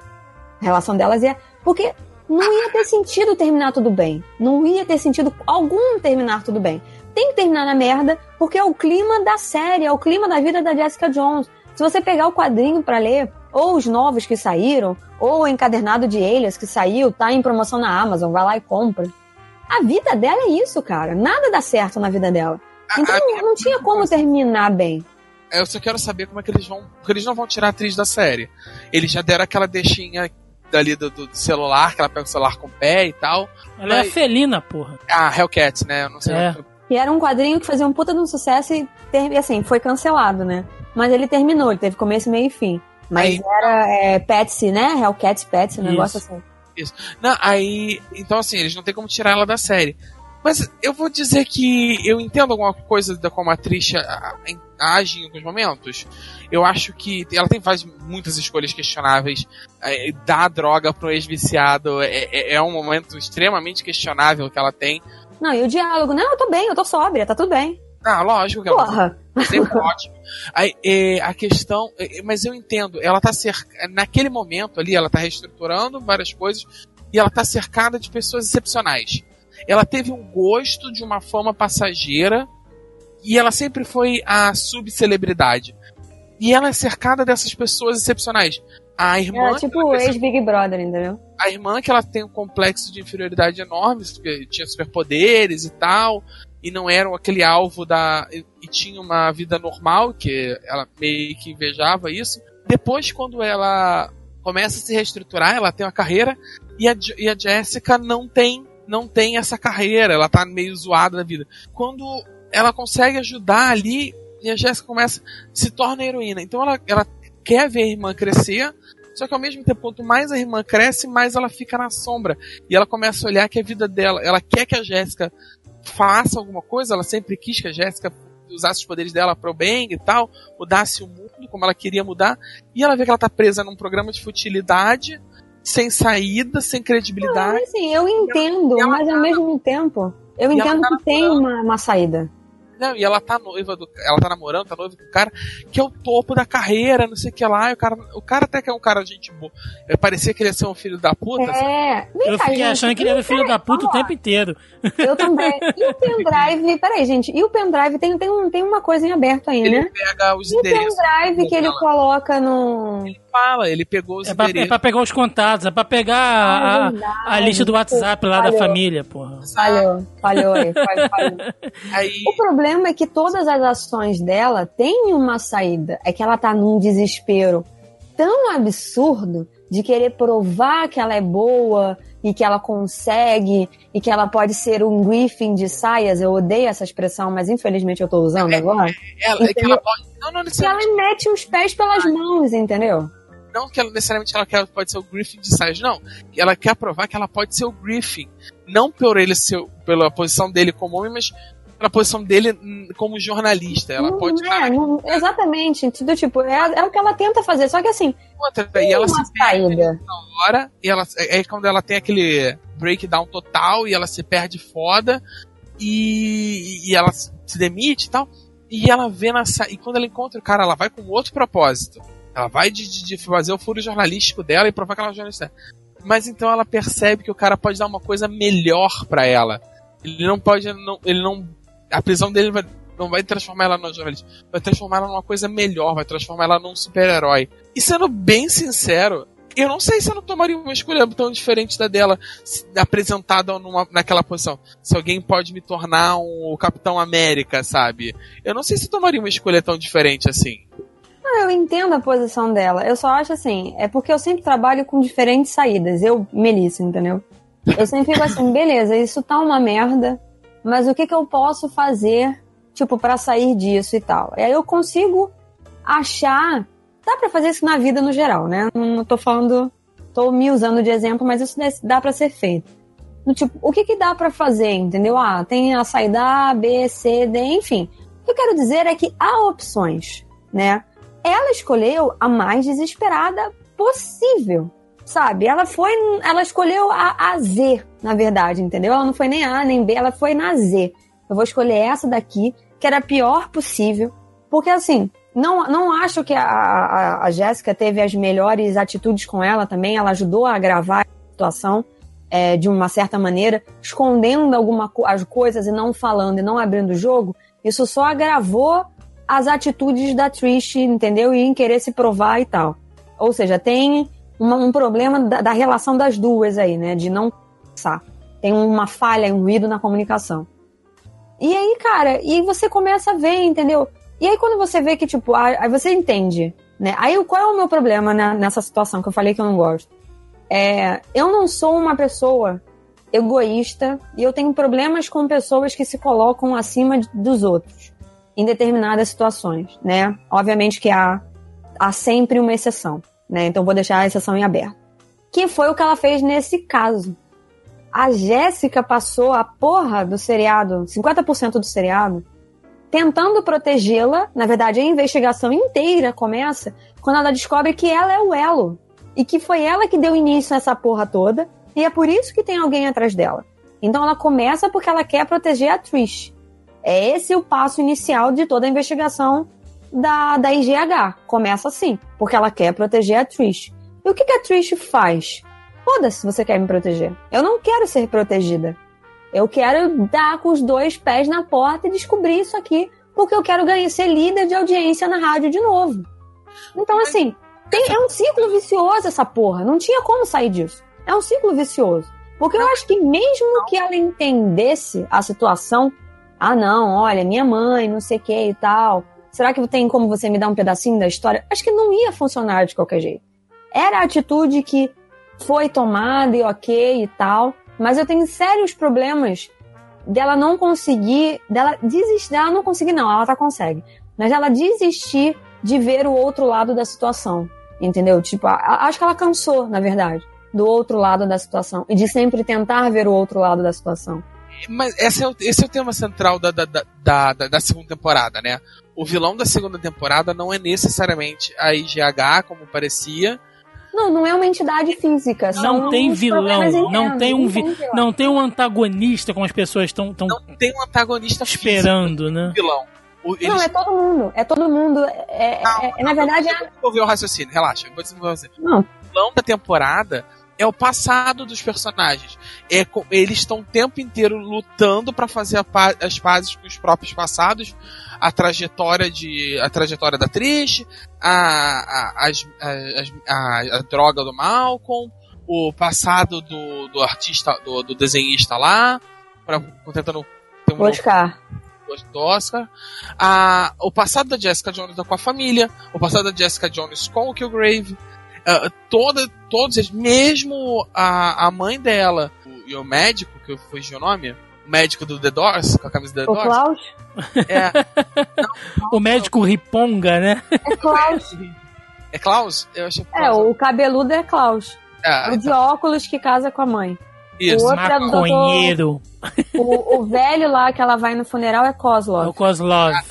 A relação delas ia. Porque não ia ter sentido terminar tudo bem. Não ia ter sentido algum terminar tudo bem. Tem que terminar na merda, porque é o clima da série, é o clima da vida da Jessica Jones. Se você pegar o quadrinho pra ler, ou os novos que saíram, ou o encadernado de Elias que saiu, tá em promoção na Amazon, vai lá e compra. A vida dela é isso, cara. Nada dá certo na vida dela. A- Então a não, minha não tinha como terminar bem. Eu só quero saber como é que eles vão. Porque eles não vão tirar a atriz da série. Eles já deram aquela deixinha dali do, do celular, que ela pega o celular com o pé e tal. Ela é Mas- felina, porra. Ah, Hellcat, né? Eu não sei. É. E era um quadrinho que fazia um puta de um sucesso e, ter, e, assim, foi cancelado, né? Mas ele terminou, ele teve começo, meio e fim. Mas Aí- era é, Patsy, né? Hellcat Patsy, um Isso. negócio assim. Não, aí. Então, assim, eles não tem como tirar ela da série. Mas eu vou dizer que eu entendo alguma coisa da como a Trisha a- a- age em alguns momentos. Eu acho que ela tem faz muitas escolhas questionáveis. É, dar droga pro ex-viciado é, é- é um momento extremamente questionável que ela tem. Não, e o diálogo, não, eu tô bem, eu tô sóbria, tá tudo bem. Ah, lógico que ela Porra. sempre ótimo. Aí, é, a questão, é, mas eu entendo, ela tá cercada, naquele momento ali, ela tá reestruturando várias coisas e ela tá cercada de pessoas excepcionais. Ela teve um gosto de uma fama passageira e ela sempre foi a subcelebridade. E ela é cercada dessas pessoas excepcionais. A irmã, Era tipo o ex-Big Brother, entendeu? a irmã que ela tem um complexo de inferioridade enorme, porque tinha superpoderes e tal, e não era aquele alvo da. e, e tinha uma vida normal, que ela meio que invejava isso. Depois, quando ela começa a se reestruturar, ela tem uma carreira, e a, e a Jessica não tem, não tem essa carreira, ela tá meio zoada da vida. Quando ela consegue ajudar ali, e a Jessica começa, se torna heroína. Então ela, ela quer ver a irmã crescer, só que ao mesmo tempo, quanto mais a irmã cresce, mais ela fica na sombra. E ela começa a olhar que a vida dela, ela quer que a Jéssica faça alguma coisa, ela sempre quis que a Jéssica usasse os poderes dela para o bem e tal, mudasse o mundo como ela queria mudar. E ela vê que ela tá presa num programa de futilidade, sem saída, sem credibilidade. Mas, assim, eu entendo, ela mas ao mesmo tempo, eu entendo que tem uma, uma saída. Não, e ela tá noiva do. Ela tá namorando, tá noiva com o cara, que é o topo da carreira, não sei o que lá. E o cara, o cara até que é um cara de gente boa. É, parecia que ele ia ser um filho da puta. É. Eu fiquei gente, achando que ele era filho da puta o lá. tempo inteiro. Eu também. E o pendrive? Peraí, gente. E o pendrive tem, tem, um, tem uma coisa em aberto aí, Ele né? pega os E o endereços. pendrive que ele coloca no. Ele fala, ele pegou os É pra, é endereços. pra pegar os contatos, é pra pegar a, Ah, verdade. a lista do WhatsApp lá da Falhou. família, porra. Falhou, falhou aí. falhou, falhou. Aí, O problema é que todas as ações dela têm uma saída. É que ela tá num desespero tão absurdo de querer provar que ela é boa e que ela consegue e que ela pode ser um Griffin de saias. Eu odeio essa expressão, mas infelizmente eu tô usando agora. ela, é que ela pode. Não, não necessariamente, ela mete os pés pelas mãos, entendeu? não que ela, necessariamente ela quer, pode ser o Griffin de Sais, não. Ela quer provar que ela pode ser o Griffin. Não por ele ser, pela posição dele como homem, mas pela posição dele como jornalista. Ela não, pode é, não- exatamente. Tudo tipo, é, é o que ela tenta fazer. Só que assim, outra. E ela se perde saída. na hora, e ela, é é quando ela tem aquele breakdown total e ela se perde foda e, e ela se demite e tal. E ela vê na sa... E quando ela encontra o cara, ela vai com outro propósito. Ela vai de, de- de fazer o furo jornalístico dela e provar que ela é jornalista. Mas então ela percebe que o cara pode dar uma coisa melhor pra ela. Ele não pode. Não, ele não. A prisão dele vai- não vai transformar ela numa jornalista. Vai transformar ela numa coisa melhor. Vai transformar ela num super-herói. E sendo bem sincero, eu não sei se eu não tomaria uma escolha tão diferente da dela, se- apresentada numa, naquela posição. Se alguém pode me tornar um Capitão América, sabe? Eu não sei se eu tomaria uma escolha tão diferente assim. Ah, eu entendo a posição dela. Eu só acho assim, é porque eu sempre trabalho com diferentes saídas. Eu, Melissa, entendeu? Eu sempre fico assim, beleza, isso tá uma merda, mas o que que eu posso fazer, tipo, pra sair disso e tal? E aí eu consigo achar. Dá pra fazer isso na vida no geral, né? Não tô falando. Tô me usando de exemplo, mas isso dá pra ser feito. tipo, o que que dá para fazer, entendeu? Ah, tem a saída A, B, C, D, enfim. O que eu quero dizer é que há opções, né? Ela escolheu a mais desesperada possível, sabe? Ela foi, ela escolheu a, a Z, na verdade, entendeu? Ela não foi nem A nem B, ela foi na Z. Eu vou escolher essa daqui, que era a pior possível, porque assim, não, não acho que a, a, a Jéssica teve as melhores atitudes com ela também, ela ajudou a agravar a situação é, de uma certa maneira, escondendo alguma as coisas e não falando e não abrindo o jogo, isso só agravou as atitudes da Trish, entendeu? E em querer se provar e tal. Ou seja, tem um problema da, da, relação das duas aí, né? De não passar. Tem uma falha, um ruído na comunicação. E aí, cara, e você começa a ver, entendeu? E aí quando você vê que, tipo, aí você entende, né? Aí qual é o meu problema né, nessa situação que eu falei que eu não gosto? É, eu não sou uma pessoa egoísta e eu tenho problemas com pessoas que se colocam acima dos outros em determinadas situações, né? Obviamente que há, há sempre uma exceção, né? Então vou deixar a exceção em aberto. Que foi o que ela fez nesse caso. A Jéssica passou a porra do seriado, 50% do seriado, tentando protegê-la. Na verdade, a investigação inteira começa quando ela descobre que ela é o elo e que foi ela que deu início a essa porra toda, e é por isso que tem alguém atrás dela. Então ela começa porque ela quer proteger a Trish. É esse o passo inicial de toda a investigação da, da IGH. Começa assim, porque ela quer proteger a Trish. E o que, que a Trish faz? Foda-se se você quer me proteger. Eu não quero ser protegida. Eu quero dar com os dois pés na porta e descobrir isso aqui, porque eu quero ganhar ser líder de audiência na rádio de novo. Então, assim, tem, é um ciclo vicioso essa porra. Não tinha como sair disso. É um ciclo vicioso. Porque eu acho que mesmo que ela entendesse a situação, ah não, olha, minha mãe, não sei o que e tal. Será que tem como você me dar um pedacinho da história? Acho que não ia funcionar de qualquer jeito. Era a atitude que foi tomada e ok e tal, mas eu tenho sérios problemas dela não conseguir, dela desistir, dela não conseguir não, ela tá consegue, mas ela desistir de ver o outro lado da situação. Entendeu? Tipo, acho que ela cansou, na verdade, do outro lado da situação. E de sempre tentar ver o outro lado da situação. Mas esse é o, esse é o tema central da, da, da, da, da segunda temporada, né? O vilão da segunda temporada não é necessariamente a IGH, como parecia, não, não é uma entidade física. Não tem vilão, não tem um não tem um antagonista como as pessoas estão tão não tem um antagonista esperando, físico, né? Vilão. Eles... Não, é todo mundo. É todo mundo. É, não, é, na verdade. Eu vou ver o raciocínio, relaxa. Vou desenvolver você. Não. O vilão da temporada é o passado dos personagens. É, eles estão o tempo inteiro lutando para fazer pa as pazes com os próprios passados, a trajetória de a trajetória da Trish, a, a, as, a, a, droga do Malcolm, o passado do, do artista, do, do desenhista lá, pra, tentando ter um Oscar do Oscar. A, o passado da Jessica Jones com a família, o passado da Jessica Jones com o Killgrave. Uh, toda, todos eles, mesmo a, a mãe dela o, e o médico, que eu fugi o nome, o médico do The Doors, com a camisa do The o Doors. Klaus? É. Não, o médico Riponga, né? É Klaus. É Klaus? Eu achei é, o cabeludo é Klaus. É, o de então. óculos que casa com a mãe. Isso. O outro é Maconheiro. O, o, velho lá que ela vai no funeral é Kozlov. É o Kozlov. Ah,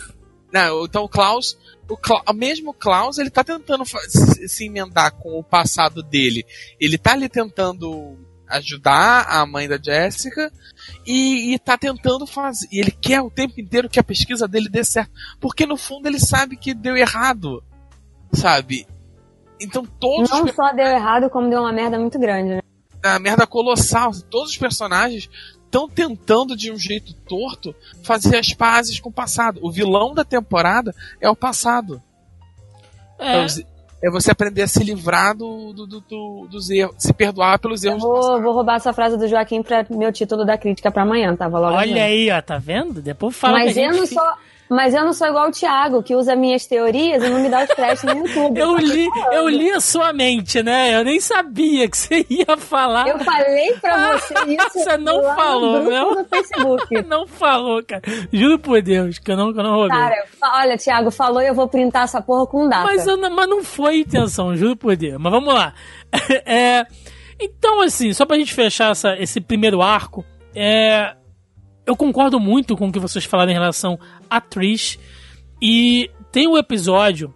não, então o Klaus, o Klaus, mesmo Klaus, ele tá tentando se, emendar com o passado dele. Ele tá ali tentando ajudar a mãe da Jessica e, e tá tentando fazer. E ele quer o tempo inteiro que a pesquisa dele dê certo. Porque no fundo ele sabe que deu errado. Sabe? Então todos. Não só deu errado, como deu uma merda muito grande, né? a merda colossal. Todos os personagens estão tentando de um jeito torto fazer as pazes com o passado. O vilão da temporada é o passado. É. É você aprender a se livrar do, do, do, do dos erros, se perdoar pelos erros. Eu vou, vou roubar essa frase do Joaquim para meu título da crítica para amanhã, tá? Olha aí, ó, tá vendo? Depois fala Mas eu não sou mas eu não sou igual o Thiago, que usa minhas teorias e não me dá os créditos no YouTube. eu, li, eu li a sua mente, né? Eu nem sabia que você ia falar. Eu falei pra você isso. você não falou, não? No Facebook. não falou, cara. Juro por Deus que eu não, que eu não roubei. Cara, olha, Thiago, falou e eu vou printar essa porra com data. Mas, eu, mas não foi a intenção, juro por Deus. Mas vamos lá. É, Então, assim, só pra gente fechar essa, esse primeiro arco, é, eu concordo muito com o que vocês falaram em relação a Trish. E tem um episódio.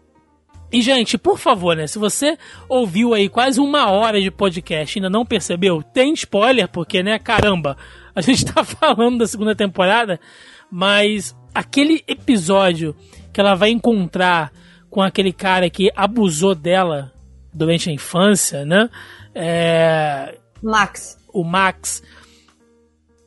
E, gente, por favor, né? Se você ouviu aí quase uma hora de podcast e ainda não percebeu, tem spoiler, porque, né, caramba, a gente tá falando da segunda temporada, mas aquele episódio que ela vai encontrar com aquele cara que abusou dela durante a infância, né? É... Max. O Max.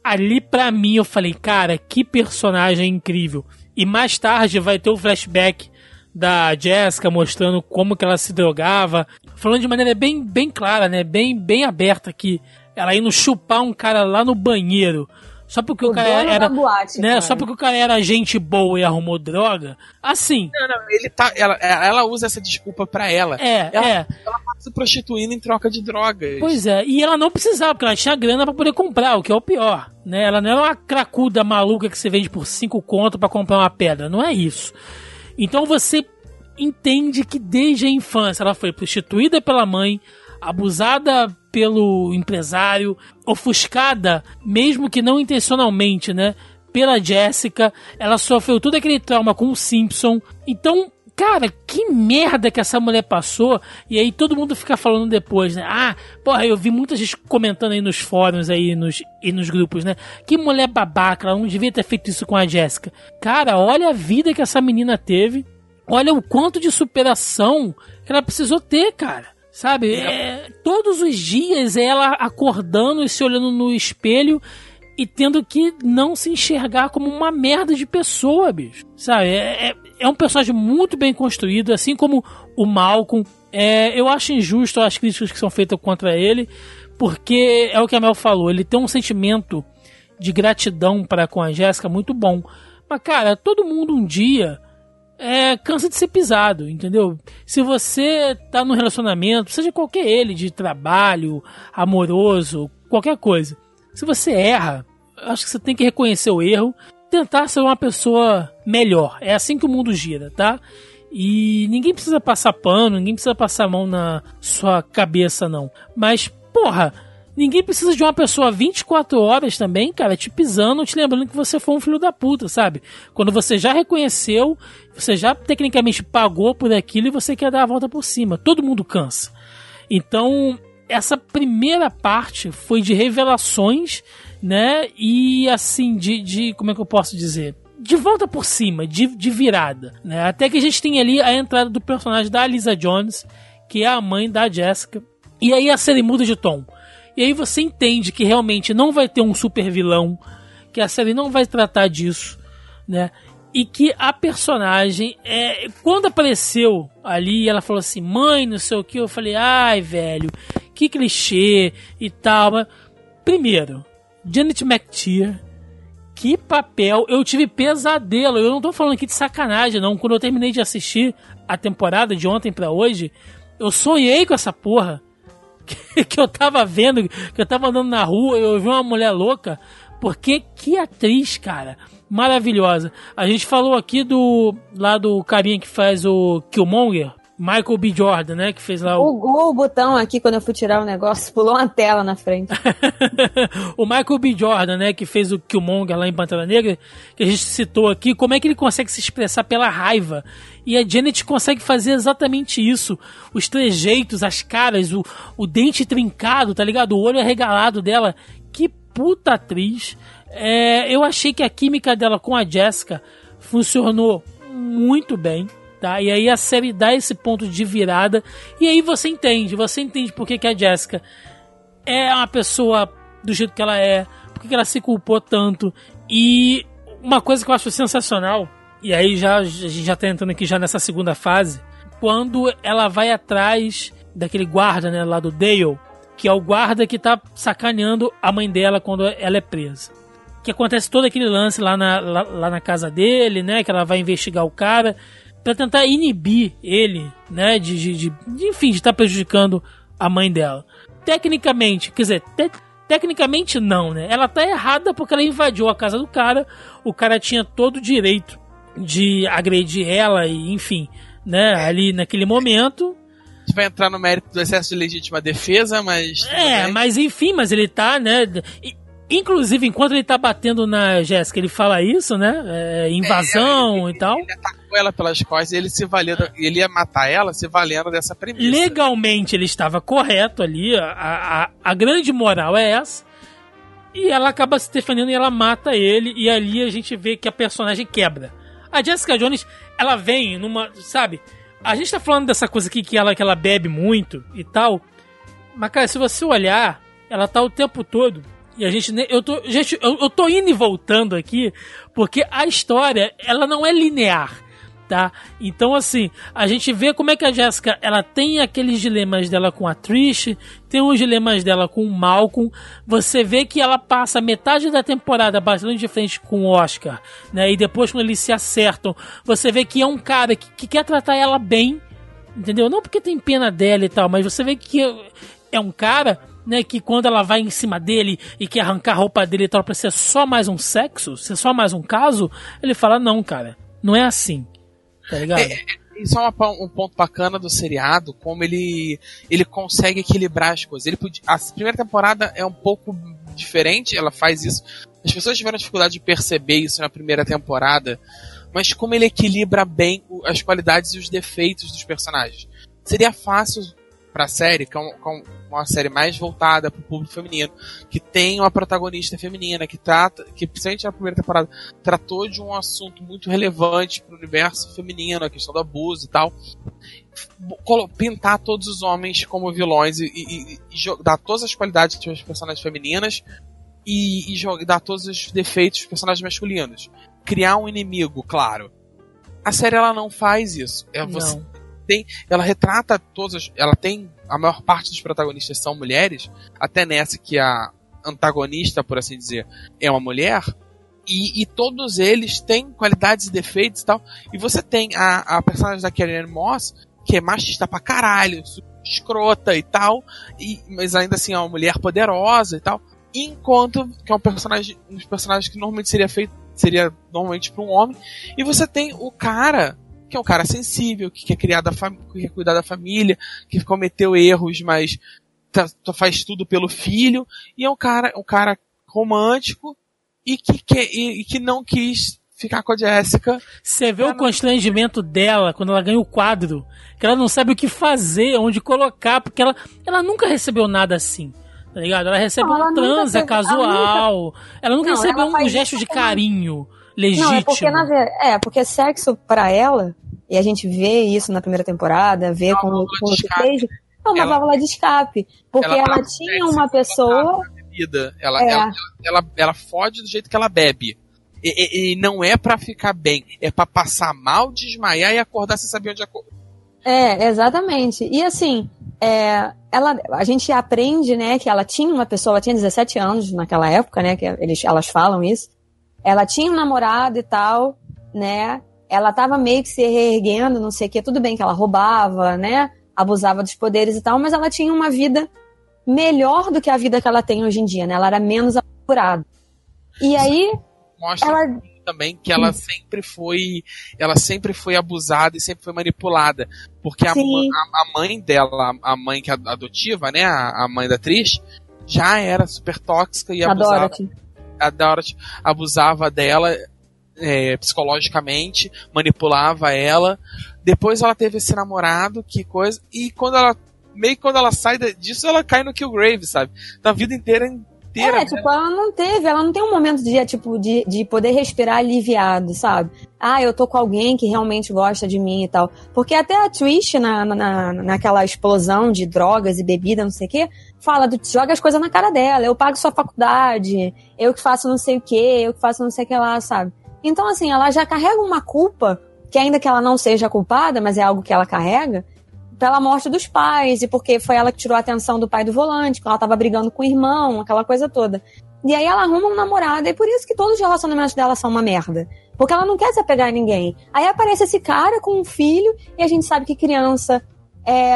Ali pra mim eu falei, cara, que personagem incrível. E mais tarde vai ter o flashback da Jessica mostrando como que ela se drogava, falando de maneira bem, bem clara, né? Bem, bem aberta aqui. Ela indo chupar um cara lá no banheiro só porque o, o cara era. Boate, né, cara. Só porque o cara era gente boa e arrumou droga. Assim. Não, não, ele tá. Ela, ela usa essa desculpa pra ela. É, ela, é. Ela tá se prostituindo em troca de drogas. Pois é, e ela não precisava, porque ela tinha grana pra poder comprar, o que é o pior. Né? Ela não era uma cracuda maluca que você vende por 5 conto para comprar uma pedra. Não é isso. Então você entende que desde a infância ela foi prostituída pela mãe, abusada pelo empresário, ofuscada, mesmo que não intencionalmente, né? Pela Jessica, ela sofreu todo aquele trauma com o Simpson. Então, cara, que merda que essa mulher passou. E aí todo mundo fica falando depois, né? Ah, porra, eu vi muita gente comentando aí nos fóruns aí nos, e nos grupos, né? Que mulher babaca, ela não devia ter feito isso com a Jessica. Cara, olha a vida que essa menina teve. Olha o quanto de superação que ela precisou ter, cara. Sabe? É, todos os dias ela acordando e se olhando no espelho e tendo que não se enxergar como uma merda de pessoa, bicho. Sabe? É, é, é um personagem muito bem construído, assim como o Malcolm. É, eu acho injusto as críticas que são feitas contra ele, porque é o que a Mel falou, ele tem um sentimento de gratidão para com a Jéssica muito bom. Mas, cara, todo mundo um dia é, cansa de ser pisado, entendeu? Se você tá num relacionamento, seja qualquer ele, de trabalho, amoroso, qualquer coisa, se você erra, acho que você tem que reconhecer o erro, tentar ser uma pessoa melhor. É assim que o mundo gira, tá? E ninguém precisa passar pano, ninguém precisa passar a mão na sua cabeça, não. Mas, porra, Ninguém precisa de uma pessoa 24 horas também, cara, te pisando, te lembrando que você foi um filho da puta, sabe? Quando você já reconheceu, você já tecnicamente pagou por aquilo e você quer dar a volta por cima. Todo mundo cansa. Então, essa primeira parte foi de revelações, né? E assim, de, de como é que eu posso dizer? de volta por cima, de, de virada. Né? Até que a gente tem ali a entrada do personagem da Lisa Jones, que é a mãe da Jessica. E aí a série muda de tom. E aí você entende que realmente não vai ter um super vilão, que a série não vai tratar disso, né? E que a personagem, é, quando apareceu ali, ela falou assim: mãe, não sei o que, eu falei: ai, velho, que clichê e tal. Mas, primeiro, Janet McTeer, que papel. Eu tive pesadelo. Eu não tô falando aqui de sacanagem, não. Quando eu terminei de assistir a temporada de ontem para hoje, eu sonhei com essa porra. que eu tava vendo, que eu tava andando na rua, eu vi uma mulher louca, porque que atriz, cara, maravilhosa. A gente falou aqui do lá do carinha que faz o Killmonger, Michael B. Jordan, né? Que fez lá o. Bugou o botão aqui quando eu fui tirar o negócio, pulou uma tela na frente. o Michael B. Jordan, né? Que fez o Killmonger lá em Pantera Negra, que a gente citou aqui, como é que ele consegue se expressar pela raiva. E a Janet consegue fazer exatamente isso. Os trejeitos, as caras, o, o dente trincado, tá ligado? O olho arregalado dela. Que puta atriz. É, eu achei que a química dela com a Jessica funcionou muito bem tá? E aí a série dá esse ponto de virada e aí você entende, você entende por que, que a Jessica é uma pessoa do jeito que ela é, por que ela se culpou tanto. E uma coisa que eu acho sensacional, e aí já a gente já tá entrando aqui já nessa segunda fase, quando ela vai atrás daquele guarda, né, lá do Dale, que é o guarda que tá sacaneando a mãe dela quando ela é presa. Que acontece todo aquele lance lá na, lá, lá na casa dele, né? Que ela vai investigar o cara para tentar inibir ele, né, de, de, de enfim, de estar tá prejudicando a mãe dela. Tecnicamente, quer dizer, te, tecnicamente não, né? Ela tá errada porque ela invadiu a casa do cara, o cara tinha todo o direito de agredir ela e, enfim, né, ali naquele momento. gente vai entrar no mérito do excesso de legítima defesa, mas. É, mas enfim, mas ele tá, né? e- Inclusive, enquanto ele tá batendo na Jéssica, ele fala isso, né? É, invasão e tal. Ele atacou ela pelas costas e ele se valendo. Ele ia matar ela se valendo dessa premissa. Legalmente ele estava correto ali, a, a, a grande moral é essa. E ela acaba se defendendo e ela mata ele, e ali a gente vê que a personagem quebra. A Jessica Jones, ela vem numa. Sabe? A gente tá falando dessa coisa aqui que ela, que ela bebe muito e tal. Mas, cara, se você olhar, ela tá o tempo todo. E a gente. Eu tô, gente, eu, eu tô indo e voltando aqui, porque a história, ela não é linear tá? Então, assim, a gente vê como é que a Jessica, ela tem aqueles dilemas dela com a Trish, tem os dilemas dela com o Malcolm, você vê que ela passa metade da temporada batendo de frente com o Oscar, né? E depois quando eles se acertam, você vê que é um cara que, que quer tratar ela bem, entendeu? Não porque tem pena dela e tal, mas você vê que é um cara... Né, que quando ela vai em cima dele e quer arrancar a roupa dele e tal pra ser só mais um sexo, ser só mais um caso, ele fala: Não, cara, não é assim. Tá ligado? Isso é uma um ponto bacana do seriado, como ele, ele consegue equilibrar as coisas. Ele podia, a primeira temporada é um pouco diferente, ela faz isso. As pessoas tiveram dificuldade de perceber isso na primeira temporada, mas como ele equilibra bem as qualidades e os defeitos dos personagens. Seria fácil pra série, é um- com uma série mais voltada pro público feminino, que tem uma protagonista feminina, que trata, que principalmente na primeira temporada, tratou de um assunto muito relevante pro universo feminino, a questão do abuso e tal. Pintar todos os homens como vilões e, e- e dar todas as qualidades das personagens femininas e, e dar todos os defeitos dos personagens masculinos. Criar um inimigo, claro. A série ela não faz isso. É você tem, ela retrata todas, ela tem a maior parte dos protagonistas são mulheres, até nessa que a antagonista, por assim dizer, é uma mulher. E, e todos eles têm qualidades e defeitos e tal. E você tem a, a personagem da Karen Moss, que é machista pra caralho, escrota e tal, e, mas ainda assim é uma mulher poderosa e tal. Enquanto que é um personagem, um dos personagens que normalmente seria feito, seria normalmente para um homem. E você tem o cara que é um cara sensível, que quer criar da que quer cuidar da família, que cometeu erros, mas tá- tá- faz tudo pelo filho, e é um cara, um cara romântico e que, quer, e, e que não quis ficar com a Jessica. Você vê o constrangimento dela quando ela ganha o quadro, que ela não sabe o que fazer, onde colocar, porque ela, ela nunca recebeu nada assim. Tá ligado? Ela recebe Não, ela um nunca transa teve- ela casual. Ela nunca Não, recebeu ela um gesto de carinho legítimo. Não, é porque, na é, porque sexo pra ela, e a gente vê isso na primeira temporada, vê É com, com o escape. Cage, é uma Ela- válvula de escape. Porque ela ela, tinha uma pessoa. Bebida. Ela, É. ela, ela, ela fode do jeito que ela bebe. E, e- e não é pra ficar bem, é pra passar mal, desmaiar e acordar sem saber onde acordar. É, exatamente. E assim, é, ela, a gente aprende, né, que ela tinha uma pessoa, ela tinha 17 anos naquela época, né, que eles, elas falam isso. Ela tinha um namorado e tal, né, ela tava meio que se reerguendo, não sei o que, tudo bem que ela roubava, né, abusava dos poderes e tal, mas ela tinha uma vida melhor do que a vida que ela tem hoje em dia, né, ela era menos apurada. E aí, Mostra ela, também que ela sempre foi ela sempre foi abusada e sempre foi manipulada. Porque a, Sim. a- a mãe dela a mãe que é adotiva né? A, a mãe da atriz já era super tóxica e a abusava a Dorothy abusava dela é, psicologicamente manipulava ela. Depois ela teve esse namorado que coisa e quando ela meio que quando ela sai disso ela cai no Killgrave sabe? Na vida inteira inteira É, tipo, ela não teve, ela não tem um momento de, tipo, de, de poder respirar aliviado, sabe? Ah, eu tô com alguém que realmente gosta de mim e tal. Porque até a Trish, na, na, naquela explosão de drogas e bebida, não sei o quê, fala, do, joga as coisas na cara dela, eu pago sua faculdade, eu que faço não sei o quê, eu que faço não sei o que lá, sabe? Então, assim, ela já carrega uma culpa, que ainda que ela não seja culpada, mas é algo que ela carrega, pela morte dos pais, e porque foi ela que tirou a atenção do pai do volante, porque ela tava brigando com o irmão, aquela coisa toda. E aí ela arruma um namorado, e por isso que todos os relacionamentos dela são uma merda. Porque ela não quer se apegar a ninguém. Aí aparece esse cara com um filho, e a gente sabe que criança é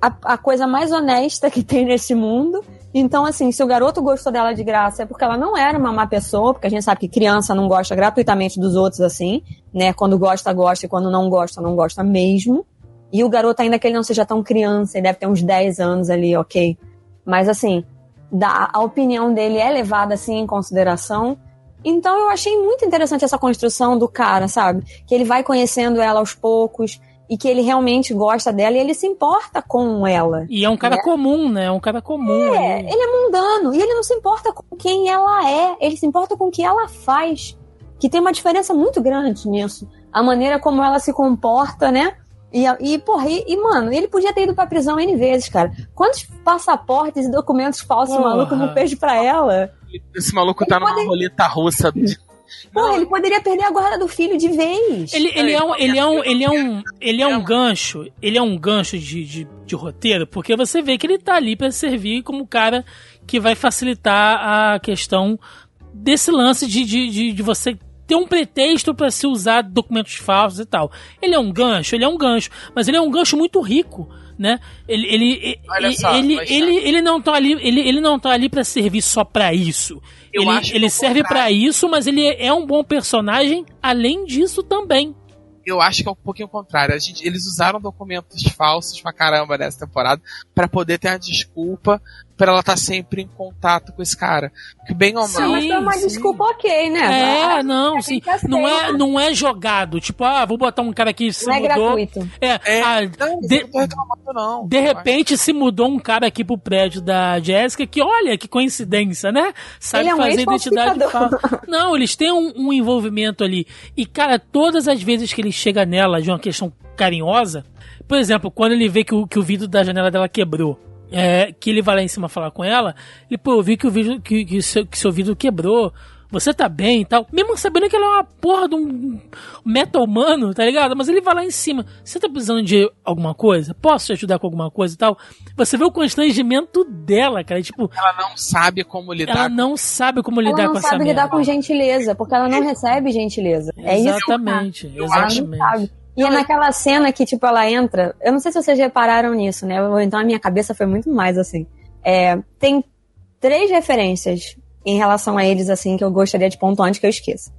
a, a coisa mais honesta que tem nesse mundo. Então, assim, se o garoto gostou dela de graça é porque ela não era uma má pessoa, porque a gente sabe que criança não gosta gratuitamente dos outros assim, né? Quando gosta, gosta, e quando não gosta, não gosta mesmo. E o garoto, ainda que ele não seja tão criança, ele deve ter uns 10 anos ali, ok. Mas assim, da, a opinião dele é levada assim em consideração. Então eu achei muito interessante essa construção do cara, sabe? Que ele vai conhecendo ela aos poucos e que ele realmente gosta dela e ele se importa com ela. E é um cara né? comum, né? É um cara comum. É, ele é mundano e ele não se importa com quem ela é, ele se importa com o que ela faz. Que tem uma diferença muito grande nisso. A maneira como ela se comporta, né? E, e porra, e, e, mano, ele podia ter ido pra prisão N vezes, cara. Quantos passaportes e documentos falsos o Porra. maluco não fez pra ela? Esse maluco tá Ele numa pode- roleta russa. Porra, ele poderia perder a guarda do filho de vez. Ele, ele, é um, ele, é um, ele, é um, ele é um Ela. gancho, ele é um gancho de, de, de roteiro, porque você vê que ele tá ali pra servir como cara que vai facilitar a questão desse lance de, de, de, de você ter um pretexto pra se usar documentos falsos e tal. Ele é um gancho, ele é um gancho, mas ele é um gancho muito rico, né? Ele ele ele, só, ele, ele, ele não tá ali, ele, ele não tá ali para servir só pra isso. Eu ele acho ele serve pra isso, mas ele é um bom personagem além disso também. Eu acho que é um pouquinho o contrário. A gente, eles usaram documentos falsos pra caramba nessa temporada pra poder ter a desculpa pra ela estar sempre em contato com esse cara. Que bem ou Sim. mal. mas foi uma sim. desculpa ok, né? É, não, a sim. Não é, não é jogado. Tipo, ah, vou botar um cara aqui que se Não é mudou. gratuito. É, É, ah, não, de- não tô reclamando, não. de repente se mudou um cara aqui pro prédio da Jéssica que, olha, que coincidência, né? Sabe Ele é um fazer identidade. Não, eles têm um, um envolvimento ali. E, cara, todas as vezes que ele chega nela de uma questão carinhosa, por exemplo, quando ele vê que o, que o vidro da janela dela quebrou. É, que ele vai lá em cima falar com ela, ele, pô, eu vi que o vidro, que, que, seu, que seu vidro quebrou. Você tá bem e tal. Mesmo sabendo que ela é uma porra de um meta humano, tá ligado? Mas ele vai lá em cima. Você tá precisando de alguma coisa? Posso te ajudar com alguma coisa e tal? Você vê o constrangimento dela, cara. Tipo, Ela não sabe como lidar ela não sabe como Ela lidar não com essa sabe lidar merda. com gentileza, porque ela não recebe gentileza. É isso. Exatamente, Eu Ela não exatamente. sabe. E é naquela cena que, tipo, ela entra. Eu não sei se vocês repararam nisso, né? Ou então a minha cabeça foi muito mais assim. É, tem três referências em relação a eles, assim, que eu gostaria de pontuar antes que eu esqueça.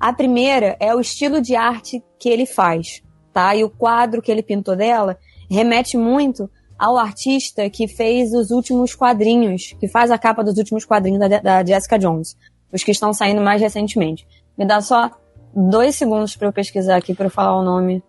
A primeira é o estilo de arte que ele faz, tá? E o quadro que ele pintou dela remete muito ao artista que fez os últimos quadrinhos, que faz a capa dos últimos quadrinhos da, da Jessica Jones. Os que estão saindo mais recentemente. Me dá só dois segundos pra eu pesquisar aqui pra eu falar o nome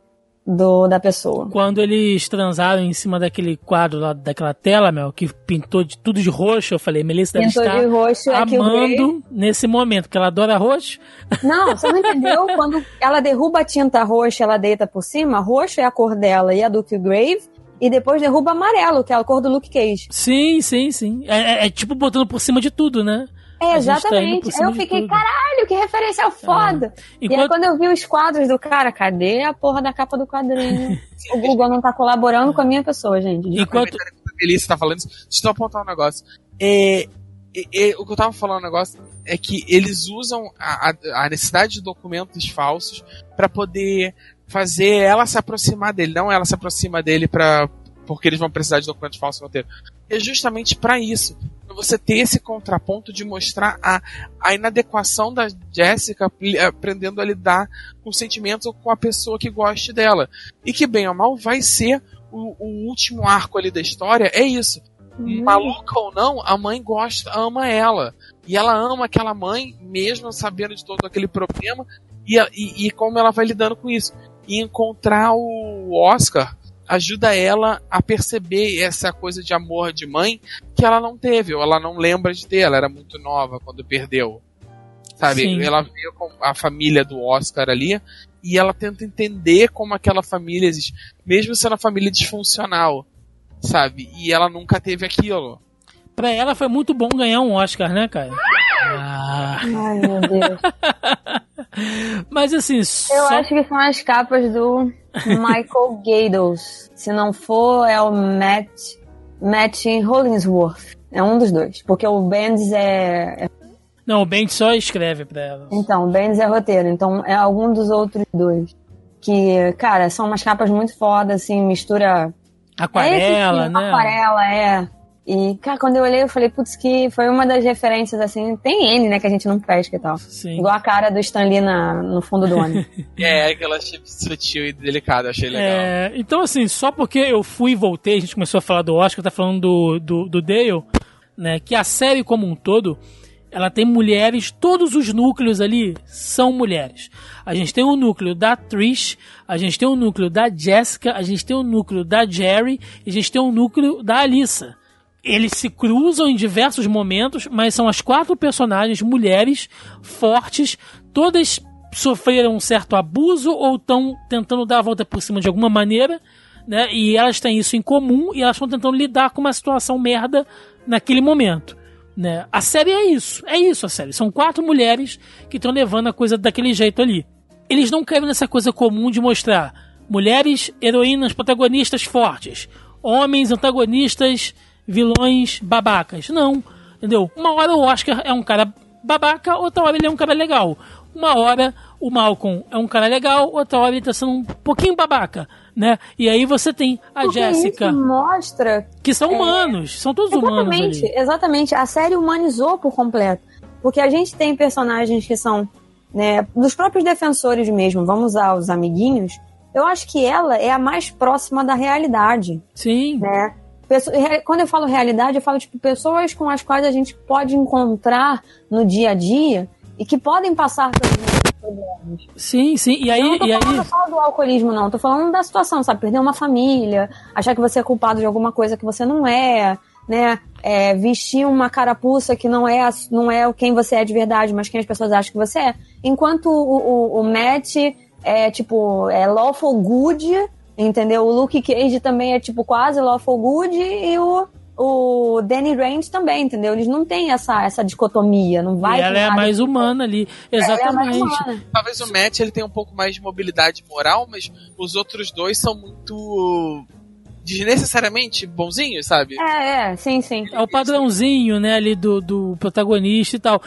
do, da pessoa. Quando eles transaram em cima daquele quadro lá, daquela tela, Mel, que pintou de tudo de roxo, eu falei, Melissa deve Pintou estar de roxo é amando nesse momento, porque ela adora roxo. Não, você não entendeu? Quando ela derruba a tinta roxa, ela deita por cima, roxo é a cor dela e a do Grave, e depois derruba amarelo, que é a cor do Luke Cage. Sim, sim, sim. É, é- é tipo botando por cima de tudo, né? É, tá exatamente. Cima eu fiquei, tudo. caralho, que referencial foda. E aí, Enquanto- quando eu vi os quadros do cara, cadê a porra da capa do quadrinho? o Google não tá colaborando com a minha pessoa, gente. Enquanto, a Melissa tá falando isso, deixa eu apontar um negócio. É, é, é, o que eu tava falando um negócio é que eles usam a, a- necessidade de documentos falsos pra poder fazer ela se aproximar dele, não ela se aproxima dele para porque eles vão precisar de documentos falsos no roteiro. É justamente pra isso. Pra você ter esse contraponto de mostrar a, a inadequação da Jessica aprendendo a lidar com sentimentos ou com a pessoa que goste dela. E que, bem ou mal, vai ser o, o último arco ali da história. É isso. Uhum. Maluca ou não, a mãe gosta, ama ela. E ela ama aquela mãe, mesmo sabendo de todo aquele problema, e, e, e como ela vai lidando com isso. E encontrar o Oscar ajuda ela a perceber essa coisa de amor de mãe que ela não teve, ou ela não lembra de ter, ela era muito nova quando perdeu. Sabe? Sim. Ela vê com a família do Oscar ali e ela tenta entender como aquela família existe, mesmo sendo uma família disfuncional, sabe? E ela nunca teve aquilo. pra ela foi muito bom ganhar um Oscar, né, cara? Ah, Ai, meu Deus. mas assim, Eu só... acho que são as capas do Michael Gados. Se não for, é o Matt, Matt Hollingsworth. É um dos dois. Porque o Benz é. é- Não, o Ben só escreve pra ela. Então, o Benz é roteiro. Então, é algum dos outros dois. Que, cara, são umas capas muito fodas, assim, mistura. Aquarela, é né? Aquarela, é. E, cara, quando eu olhei, eu falei, putz, que foi uma das referências, assim, tem N, né, que a gente não pesca e tal. Sim. Igual a cara do Stan Lee na, no fundo do ônibus. É, aquela chip sutil e delicada, achei legal. É, então, assim, só porque eu fui e voltei, a gente começou a falar do Oscar, tá falando do, do, do Dale, né? Que a série como um todo, ela tem mulheres, todos os núcleos ali são mulheres. A gente tem o núcleo da Trish, a gente tem o núcleo da Jessica, a gente tem o núcleo da Jerry e a gente tem o núcleo da Alissa. Eles se cruzam em diversos momentos, mas são as quatro personagens mulheres fortes, todas sofreram um certo abuso ou estão tentando dar a volta por cima de alguma maneira, né? E elas têm isso em comum e elas estão tentando lidar com uma situação merda naquele momento. Né? A série é isso, é isso a série. São quatro mulheres que estão levando a coisa daquele jeito ali. Eles não caem nessa coisa comum de mostrar mulheres heroínas protagonistas fortes, homens antagonistas vilões babacas. Não, entendeu? Uma hora o Oscar é um cara babaca, outra hora ele é um cara legal. Uma hora o Malcolm é um cara legal, outra hora ele tá sendo um pouquinho babaca, né? E aí você tem a Porque Jéssica, Isso mostra. que são humanos, são todos humanos Exatamente, exatamente. A série humanizou por completo. Porque a gente tem personagens que são, né, dos próprios defensores mesmo, vamos usar os amiguinhos. Eu acho que ela é a mais próxima da realidade, Sim, né? Quando eu falo realidade, eu falo tipo pessoas com as quais a gente pode encontrar no dia a dia e que podem passar pelos problemas. sim, sim. E aí, eu não tô e aí falando só do alcoolismo, não. Tô falando da situação, sabe? Perder uma família, achar que você é culpado de alguma coisa que você não é, né? É, vestir uma carapuça que não é, não é quem você é de verdade, mas quem as pessoas acham que você é. Enquanto o, o, o Matt é, tipo, é lawful good, entendeu? O Luke Cage também é, tipo, quase lawful good e o... O Danny Rand também, entendeu? Eles não têm essa, essa dicotomia, não vai e ela é mais humana ali. É mais Exatamente. humana. Talvez o Matt ele tenha um pouco mais de mobilidade moral, mas os outros dois são muito desnecessariamente bonzinhos, sabe? É, é, sim, sim. É o padrãozinho, né, ali do, do protagonista e tal.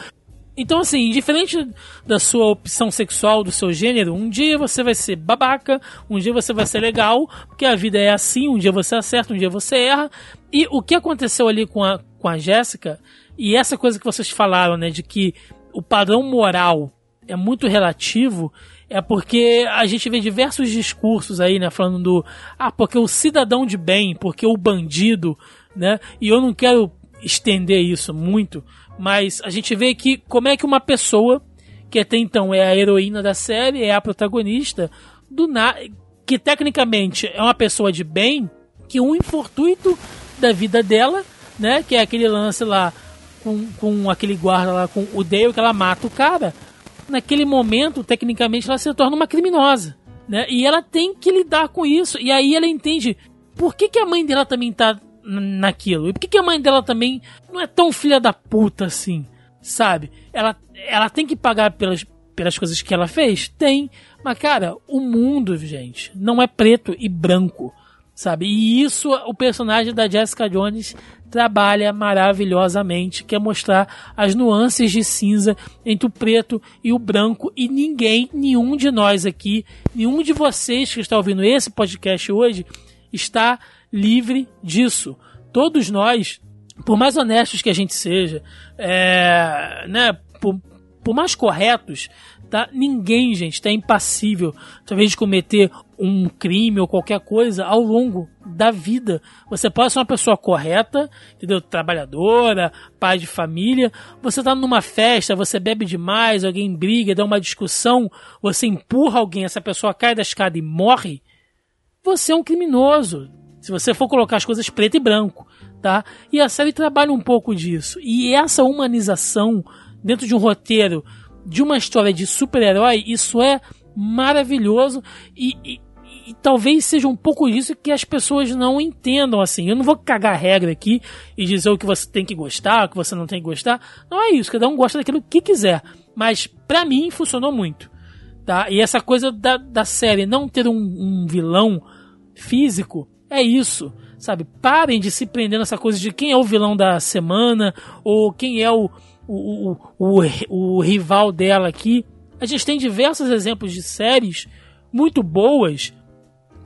Então, assim, diferente da sua opção sexual, do seu gênero, um dia você vai ser babaca, um dia você vai ser legal, porque a vida é assim, um dia você acerta, um dia você erra. E o que aconteceu ali com a, com a Jéssica, e essa coisa que vocês falaram, né, de que o padrão moral é muito relativo, é porque a gente vê diversos discursos aí, né, falando do ah, porque o cidadão de bem, porque o bandido, né? E eu não quero estender isso muito, mas a gente vê que como é que uma pessoa que até então é a heroína da série, é a protagonista, do na que tecnicamente é uma pessoa de bem, que um infortuito da vida dela, né, que é aquele lance lá com, com aquele guarda lá com o Dale que ela mata o cara, naquele momento, tecnicamente, ela se torna uma criminosa. Né? E ela tem que lidar com isso. E aí ela entende por que, que a mãe dela também tá naquilo. E por que, que a mãe dela também não é tão filha da puta assim. Sabe? Ela, ela tem que pagar pelas, pelas coisas que ela fez? Tem. Mas, cara, o mundo, gente, não é preto e branco. Sabe? E isso o personagem da Jessica Jones trabalha maravilhosamente, que é mostrar as nuances de cinza entre o preto e o branco e ninguém, nenhum de nós aqui, nenhum de vocês que está ouvindo esse podcast hoje está livre disso. Todos nós, por mais honestos que a gente seja, é, né, por, por mais corretos, tá? Ninguém, gente, está impassível, talvez de cometer um crime ou qualquer coisa ao longo da vida. Você pode ser uma pessoa correta, entendeu? Trabalhadora, pai de família. Você tá numa festa, você bebe demais, alguém briga, dá uma discussão, você empurra alguém, essa pessoa cai da escada e morre. Você é um criminoso. Se você for colocar as coisas preto e branco, tá? E a série trabalha um pouco disso. E essa humanização dentro de um roteiro de uma história de super-herói, isso é maravilhoso e, e, e talvez seja um pouco disso que as pessoas não entendam assim. Eu não vou cagar a regra aqui e dizer o que você tem que gostar, o que você não tem que gostar. Não é isso, cada um gosta daquilo que quiser. Mas pra mim funcionou muito. Tá? E essa coisa da, da série não ter um, um vilão físico é isso. Sabe? Parem de se prender nessa coisa de quem é o vilão da semana ou quem é o, o, o, o, o rival dela aqui. A gente tem diversos exemplos de séries muito boas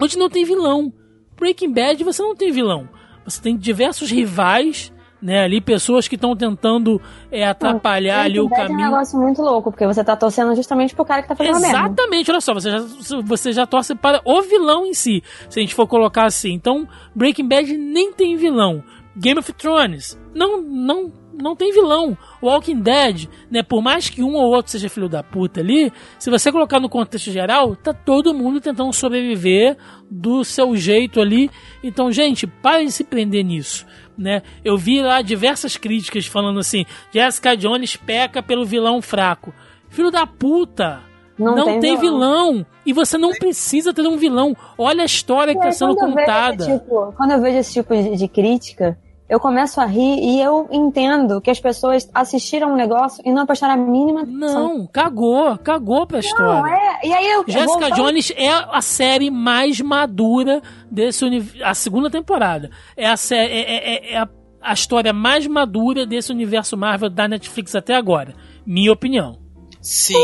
onde não tem vilão. Breaking Bad você não tem vilão. você tem diversos rivais né, ali pessoas que estão tentando é, atrapalhar ali o caminho. É um negócio muito louco, porque você tá torcendo justamente pro cara que tá fazendo Exatamente, olha só, você já, você já torce para o vilão em si, se a gente for colocar assim. Então, Breaking Bad nem tem vilão. Game of Thrones não não não tem vilão. Walking Dead, né, por mais que um ou outro seja filho da puta ali, se você colocar no contexto geral, tá todo mundo tentando sobreviver do seu jeito ali. Então, gente, parem de se prender nisso. Né? Eu vi lá diversas críticas falando assim: Jessica Jones peca pelo vilão fraco. Filho da puta! Não, não tem, tem vilão. vilão. E você não precisa ter um vilão. Olha a história que está sendo contada. Tipo, quando eu vejo esse tipo de, de crítica, eu começo a rir e eu entendo que as pessoas assistiram um negócio e não prestaram a mínima atenção. Não, cagou, cagou pra história. Não, é. E aí eu, Jessica eu Jones é a série mais madura desse universo. A segunda temporada. É a, série, é, é, é, é a, a história mais madura desse universo Marvel da Netflix até agora. Minha opinião. Sim.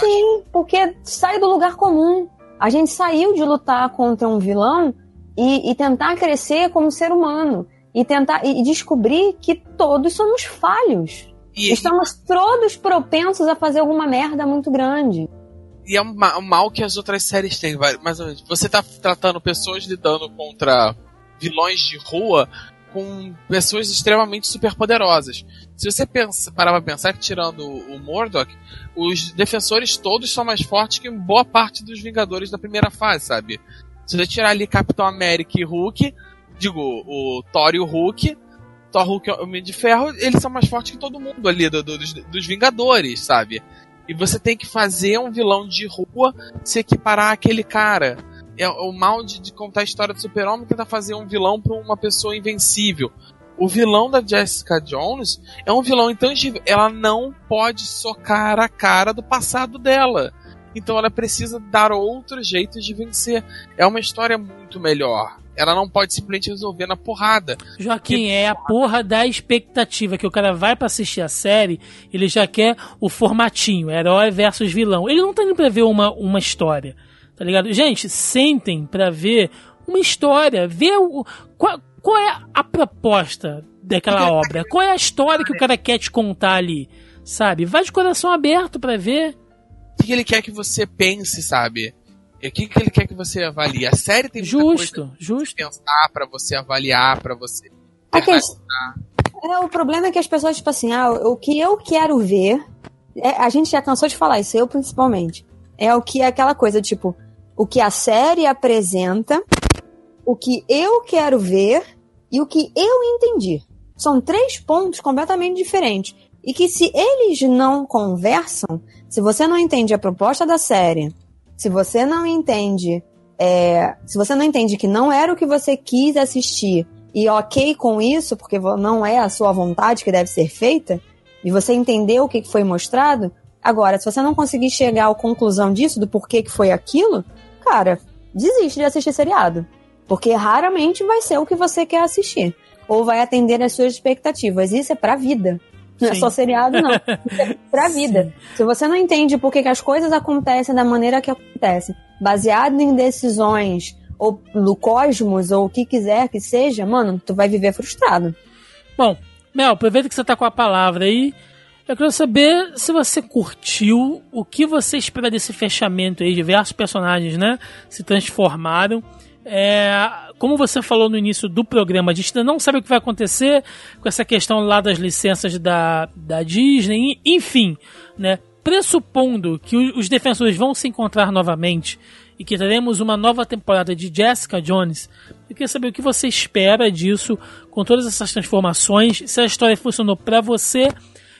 Sim, porque sai do lugar comum. A gente saiu de lutar contra um vilão e, e tentar crescer como ser humano e tentar e descobrir que todos somos falhos. E, Estamos todos propensos a fazer alguma merda muito grande. E é um, mal que as outras séries têm, mais ou menos. Você tá tratando pessoas lidando contra vilões de rua com pessoas extremamente superpoderosas. Se você pensa, parar pra pensar que tirando o Murdoch, os defensores todos são mais fortes que boa parte dos Vingadores da primeira fase, sabe? Se você tirar ali Capitão América e Hulk, Digo, o Thor e o Hulk. Thor, Hulk e o Homem de Ferro, eles são mais fortes que todo mundo ali, do, do, dos, dos Vingadores, sabe? E você tem que fazer um vilão de rua se equiparar àquele cara. É o mal de, de contar a história do super-homem tentar fazer um vilão pra uma pessoa invencível. O vilão da Jessica Jones é um vilão intangível. Ela não pode socar a cara do passado dela. Então ela precisa dar outros jeitos de vencer. É uma história muito melhor. Ela não pode simplesmente resolver na porrada. Joaquim, é a porra da expectativa que o cara vai para assistir a série, ele já quer o formatinho, herói versus vilão. Ele não tá indo pra ver uma, uma história, tá ligado? Gente, sentem para ver uma história, ver o, qual, qual é a proposta daquela obra, qual é a história que o cara quer te contar ali, sabe? Vai de coração aberto para ver. O que ele quer que você pense, sabe? E o que, que ele quer que você avalie? A série tem muita justo, coisa justo. pensar para você avaliar, para você é, o problema é que as pessoas, tipo assim, ah, o que eu quero ver, é, a gente já cansou de falar isso, eu principalmente, é o que é aquela coisa, tipo, o que a série apresenta, o que eu quero ver e o que eu entendi. São três pontos completamente diferentes. E que se eles não conversam, se você não entende a proposta da série, se você não entende, é, se você não entende que não era o que você quis assistir e ok com isso, porque não é a sua vontade que deve ser feita, e você entendeu o que foi mostrado, agora, se você não conseguir chegar à conclusão disso, do porquê que foi aquilo, cara, desiste de assistir seriado. Porque raramente vai ser o que você quer assistir. Ou vai atender às suas expectativas. Isso é pra vida. Não Sim. é só seriado, não. Pra vida. Sim. Se você não entende por que, as coisas acontecem da maneira que acontecem, baseado em decisões ou no cosmos ou o que quiser que seja, mano, tu vai viver frustrado. Bom, Mel, aproveita que você tá com a palavra aí. Eu quero saber se você curtiu, o que você espera desse fechamento aí, diversos personagens, né, se transformaram. É, como você falou no início do programa, a gente ainda não sabe o que vai acontecer com essa questão lá das licenças da, da Disney, enfim, né? Pressupondo que os defensores vão se encontrar novamente e que teremos uma nova temporada de Jessica Jones, eu queria saber o que você espera disso, com todas essas transformações, se a história funcionou para você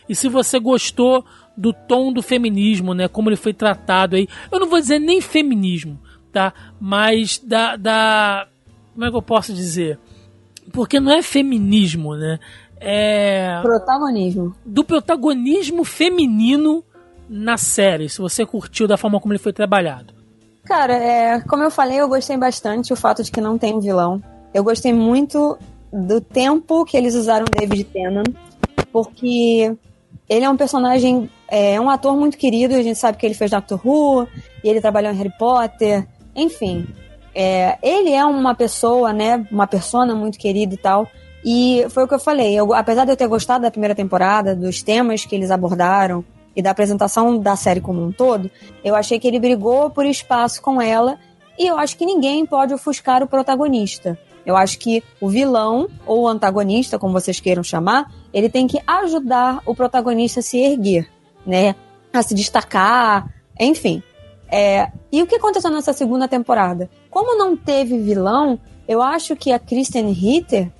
e se você gostou do tom do feminismo, né? Como ele foi tratado aí. Eu não vou dizer nem feminismo, tá? Mas da, da como é que eu posso dizer? Porque não é feminismo, né? É protagonismo. Do protagonismo feminino na série, se você curtiu da forma como ele foi trabalhado. Cara, é, como eu falei, eu gostei bastante o fato de que não tem um vilão. Eu gostei muito do tempo que eles usaram David Tennant, porque ele é um personagem, é um ator muito querido, a gente sabe que ele fez Doctor Who, e ele trabalhou em Harry Potter, enfim, é, ele é uma pessoa, né? Uma persona muito querida e tal. E foi o que eu falei. Eu, apesar de eu ter gostado da primeira temporada, dos temas que eles abordaram e da apresentação da série como um todo, eu achei que ele brigou por espaço com ela. E eu acho que ninguém pode ofuscar o protagonista. Eu acho que o vilão, ou o antagonista, como vocês queiram chamar, ele tem que ajudar o protagonista a se erguer, né? A se destacar, enfim. É, e o que aconteceu nessa segunda temporada? Como não teve vilão, eu acho que a Kristen Ritter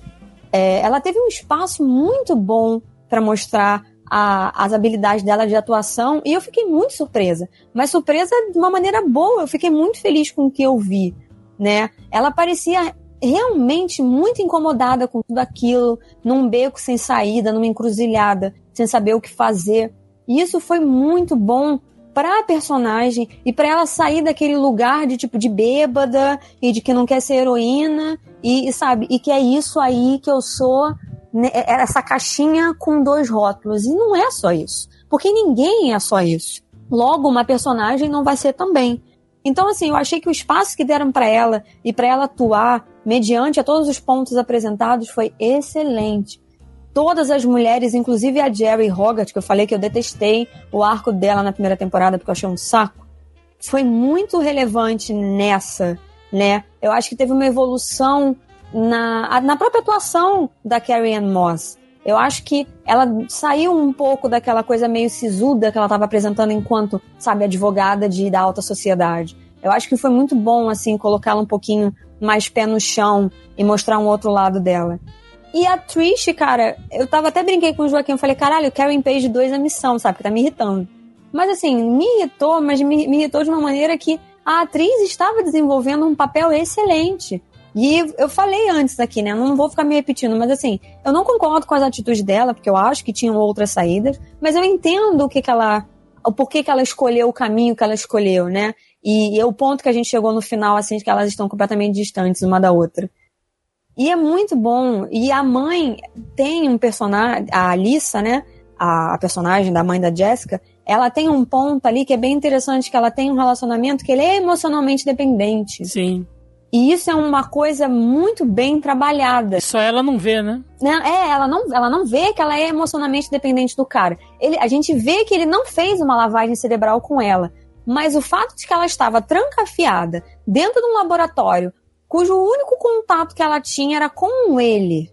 é, ela teve um espaço muito bom para mostrar a, as habilidades dela de atuação e eu fiquei muito surpresa. Mas surpresa de uma maneira boa, eu fiquei muito feliz com o que eu vi, né? Ela parecia realmente muito incomodada com tudo aquilo, num beco sem saída, numa encruzilhada, sem saber o que fazer. E isso foi muito bom para a personagem e para ela sair daquele lugar de tipo de bêbada e de que não quer ser heroína e, e sabe e que é isso aí que eu sou né, é, é essa caixinha com dois rótulos. E não é só isso porque ninguém é só isso. Logo uma personagem não vai ser também. Então assim eu achei que o espaço que deram para ela e para ela atuar mediante a todos os pontos apresentados foi excelente todas as mulheres, inclusive a Jerry Hogarth, que eu falei que eu detestei o arco dela na primeira temporada porque eu achei um saco, foi muito relevante nessa, né? Eu acho que teve uma evolução na, na própria atuação da Carrie Ann Moss. Eu acho que ela saiu um pouco daquela coisa meio sisuda que ela estava apresentando enquanto, sabe, advogada de, da alta sociedade. Eu acho que foi muito bom, assim, colocá-la um pouquinho mais pé no chão e mostrar um outro lado dela. E a Trish, cara, eu tava até brinquei com o Joaquim, eu falei, caralho, Karen Page 2 é missão, sabe? Que tá me irritando. Mas assim, me irritou, mas me, me irritou de uma maneira que a atriz estava desenvolvendo um papel excelente. E eu falei antes aqui, né? Não vou ficar me repetindo, mas assim, eu não concordo com as atitudes dela, porque eu acho que tinham outras saídas, mas eu entendo o que, que ela. o porquê que ela escolheu o caminho que ela escolheu, né? E, e o ponto que a gente chegou no final, assim, que elas estão completamente distantes uma da outra. E é muito bom. E a mãe tem um personagem, a Alissa, né? A, personagem da mãe da Jessica, ela tem um ponto ali que é bem interessante, que ela tem um relacionamento que ele é emocionalmente dependente. Sim. E isso é uma coisa muito bem trabalhada. Só ela não vê, né? É, ela não, ela não vê que ela é emocionalmente dependente do cara. Ele, a gente vê que ele não fez uma lavagem cerebral com ela. Mas o fato de que ela estava trancafiada dentro de um laboratório cujo único contato que ela tinha era com ele.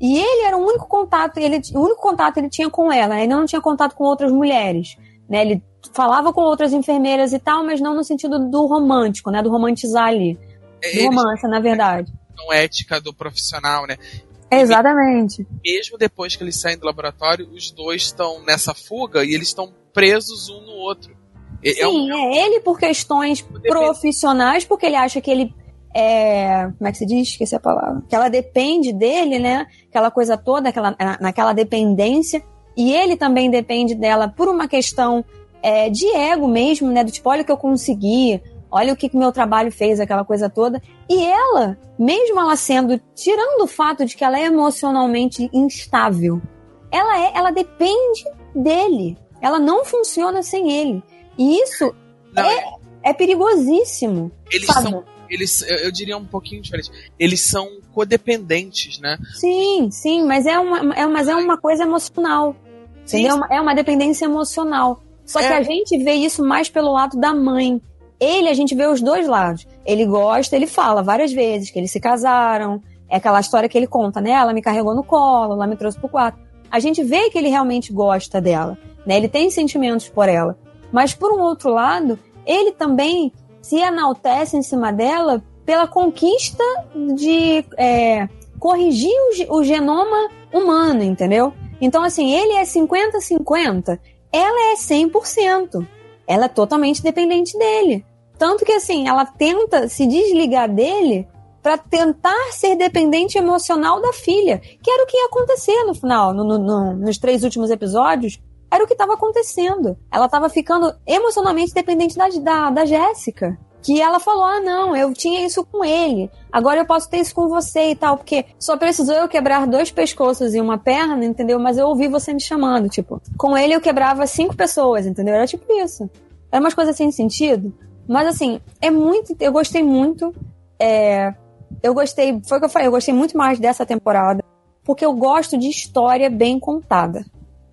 E ele era o único contato, ele, o único contato que ele tinha com ela, ele não tinha contato com outras mulheres, né? Ele falava com outras enfermeiras e tal, mas não no sentido do romântico, né? Do romantizar ali. Do romance, na verdade. Não ética do profissional, né? Exatamente. Mesmo depois que eles saem do laboratório, os dois estão nessa fuga e eles estão presos um no outro. É Sim, é, um... é ele por questões profissionais, porque ele acha que ele é, como é que se diz? Esqueci a palavra. Que ela depende dele, né? Aquela coisa toda, aquela, naquela dependência. E ele também depende dela por uma questão é, de ego mesmo, né? Do tipo, olha o que eu consegui, olha o que, que meu trabalho fez, aquela coisa toda. E ela, mesmo ela sendo, tirando o fato de que ela é emocionalmente instável, ela é, ela depende dele. Ela não funciona sem ele. E isso não, é, é perigosíssimo. Eles sabe? são eles, eu diria um pouquinho diferente. Eles são codependentes, né? Sim, sim, mas é uma, é, mas é uma coisa emocional. Sim. Entendeu? É uma dependência emocional. Só é. que a gente vê isso mais pelo lado da mãe. Ele, a gente vê os dois lados. Ele gosta, ele fala várias vezes que eles se casaram. É aquela história que ele conta, né? Ela me carregou no colo, ela me trouxe pro quarto. A gente vê que ele realmente gosta dela, né? Ele tem sentimentos por ela. Mas por um outro lado, ele também se enaltece em cima dela pela conquista de é, corrigir o, o, genoma humano, entendeu? Então, assim, ele é 50-50, ela é 100%. Ela é totalmente dependente dele. Tanto que, assim, ela tenta se desligar dele para tentar ser dependente emocional da filha, que era o que ia acontecer no final, no, no, nos três últimos episódios era o que estava acontecendo. Ela estava ficando emocionalmente dependente da, da, da Jéssica. Que ela falou: ah, não, eu tinha isso com ele, agora eu posso ter isso com você e tal, porque só precisou eu quebrar dois pescoços e uma perna, entendeu? Mas eu ouvi você me chamando, tipo. Com ele eu quebrava cinco pessoas, entendeu? Era tipo isso. Era umas coisas sem sentido. Mas assim, é muito. Eu gostei muito. é, eu gostei, foi o que eu falei, eu gostei muito mais dessa temporada, porque eu gosto de história bem contada.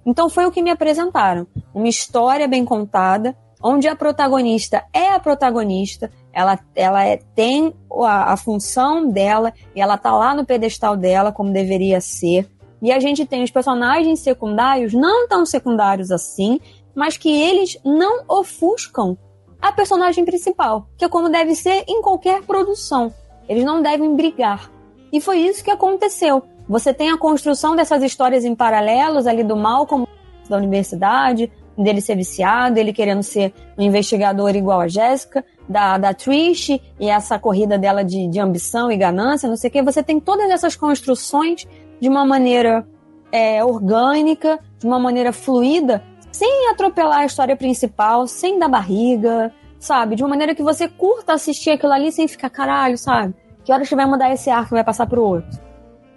Então foi o que me apresentaram. Uma história bem contada, onde a protagonista é a protagonista, ela, ela é, tem a, a, função dela e ela tá lá no pedestal dela, como deveria ser. E a gente tem os personagens secundários, não tão secundários assim, mas que eles não ofuscam a personagem principal, que é como deve ser em qualquer produção. Eles não devem brigar. E foi isso que aconteceu. Você tem a construção dessas histórias em paralelos ali do mal como da universidade, dele ser viciado, ele querendo ser um investigador igual a Jéssica, da, da Trish e essa corrida dela de, de ambição e ganância, não sei o que. Você tem todas essas construções de uma maneira é, orgânica, de uma maneira fluida, sem atropelar a história principal, sem dar barriga, sabe? De uma maneira que você curta assistir aquilo ali sem ficar caralho, sabe? Que hora que vai mudar esse arco e vai passar pro outro?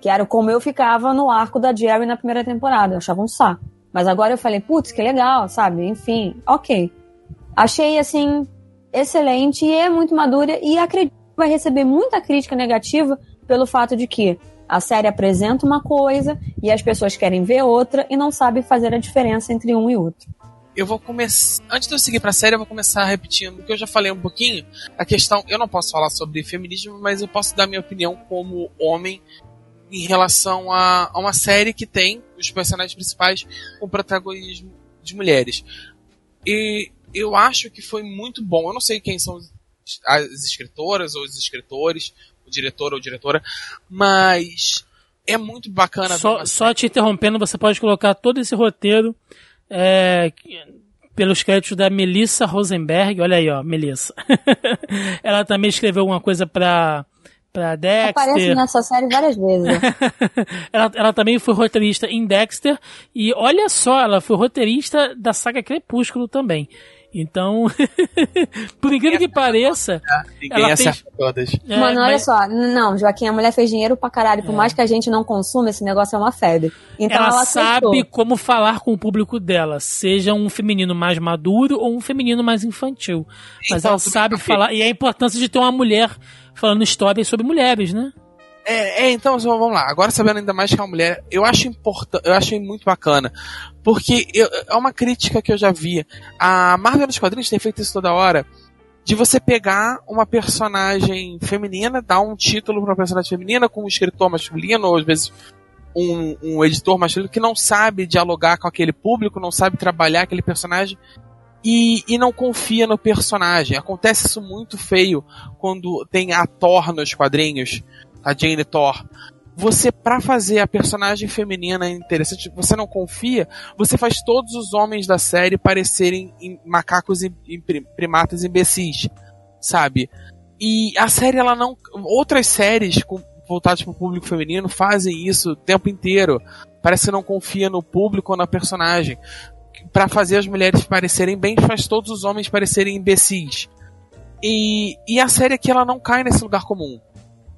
Que era como eu ficava no arco da Jerry na primeira temporada. Eu achava um saco. Mas agora eu falei, putz, que legal, sabe? Enfim, ok. Achei, assim, excelente e é muito madura e acredito que vai receber muita crítica negativa pelo fato de que a série apresenta uma coisa e as pessoas querem ver outra e não sabem fazer a diferença entre um e outro. Eu vou começar. Antes de eu seguir pra série, eu vou começar repetindo o que eu já falei um pouquinho. A questão. Eu não posso falar sobre feminismo, mas eu posso dar minha opinião como homem em relação a, a uma série que tem os personagens principais com protagonismo de mulheres. E eu acho que foi muito bom. Eu não sei quem são as escritoras ou os escritores, o diretor ou diretora, mas é muito bacana. Só, só te interrompendo, você pode colocar todo esse roteiro é, pelos créditos da Melissa Rosenberg. Olha aí, ó, Melissa. Ela também escreveu alguma coisa para pra Dexter. Aparece nessa série várias vezes. ela, ela também foi roteirista em Dexter. E olha só, ela foi roteirista da saga Crepúsculo também. Então, por incrível que pareça, Ninguém ela fez... todas. É, Mano, olha mas... só, não, Joaquim, a mulher fez dinheiro pra caralho, por é. mais que a gente não consuma, esse negócio é uma febre. Então ela, ela sabe como falar com o público dela, seja um feminino mais maduro ou um feminino mais infantil. Mas então, ela sabe falar, e a importância de ter uma mulher falando histórias sobre mulheres, né? É, é, então vamos lá. Agora sabendo ainda mais que é uma mulher, eu acho importante, eu achei muito bacana, porque eu, é uma crítica que eu já vi. A Marvel nos quadrinhos tem feito isso toda hora, de você pegar uma personagem feminina, dar um título para uma personagem feminina com um escritor masculino ou às vezes um, um editor masculino que não sabe dialogar com aquele público, não sabe trabalhar aquele personagem e, e não confia no personagem. Acontece isso muito feio quando tem a Thor nos quadrinhos, a Jane Thor. Você, para fazer a personagem feminina interessante, você não confia, você faz todos os homens da série parecerem macacos e primatas imbecis, sabe? E a série, ela não. Outras séries com, voltadas para o público feminino fazem isso o tempo inteiro. Parece que não confia no público ou na personagem para fazer as mulheres parecerem bem, faz todos os homens parecerem imbecis. E, e a série aqui ela não cai nesse lugar comum.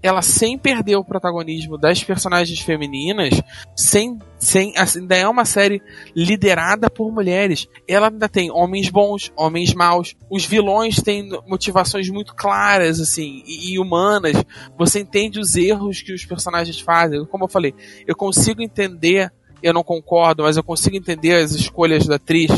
Ela sem perder o protagonismo das personagens femininas, sem, sem ainda é uma série liderada por mulheres. Ela ainda tem homens bons, homens maus. Os vilões têm motivações muito claras assim e, e humanas. Você entende os erros que os personagens fazem. Como eu falei, eu consigo entender eu não concordo, mas eu consigo entender as escolhas da atriz,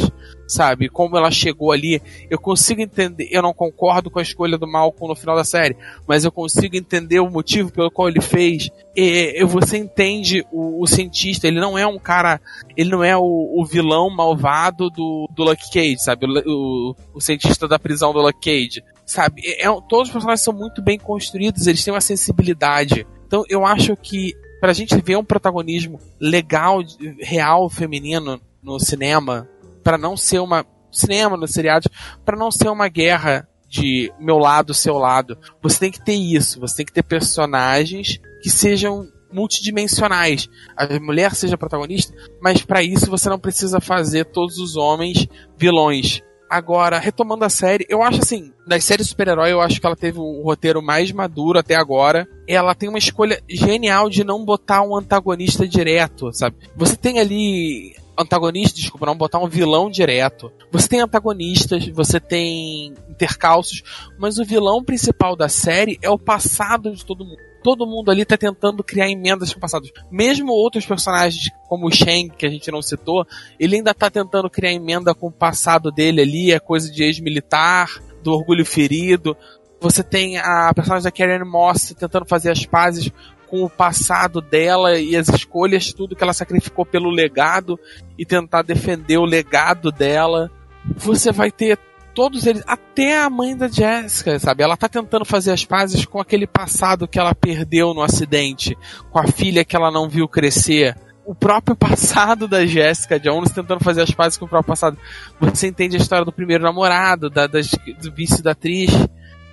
sabe? Como ela chegou ali. Eu consigo entender. Eu não concordo com a escolha do Malcolm no final da série, mas eu consigo entender o motivo pelo qual ele fez. E, você entende o, o cientista. Ele não é um cara. Ele não é o, o vilão malvado do, do Lucky Cage, sabe? O, o, cientista da prisão do Lucky Cage. Sabe? É, todos os personagens são muito bem construídos, eles têm uma sensibilidade. Então eu acho que pra gente ver um protagonismo legal, real, feminino no cinema, para não ser uma cinema no seriado, para não ser uma guerra de meu lado, seu lado. Você tem que ter isso, você tem que ter personagens que sejam multidimensionais. A mulher seja protagonista, mas para isso você não precisa fazer todos os homens vilões. Agora, retomando a série, eu acho assim, das séries super-herói, eu acho que ela teve o roteiro mais maduro até agora. Ela tem uma escolha genial de não botar um antagonista direto, sabe? Você tem ali antagonista, desculpa, não botar um vilão direto. Você tem antagonistas, você tem intercalços, mas o vilão principal da série é o passado de todo mundo. Todo mundo ali tá tentando criar emendas com o passado. Mesmo outros personagens, como o Shang, que a gente não citou, ele ainda tá tentando criar emenda com o passado dele ali, é coisa de ex-militar, do orgulho ferido. Você tem a personagem da Karen Moss tentando fazer as pazes com o passado dela e as escolhas, tudo que ela sacrificou pelo legado e tentar defender o legado dela. Você vai ter todos eles, até a mãe da Jessica, sabe? Ela tá tentando fazer as pazes com aquele passado que ela perdeu no acidente, com a filha que ela não viu crescer. O próprio passado da Jessica Jones tentando fazer as pazes com o próprio passado. Você entende a história do primeiro namorado, da, do vício da atriz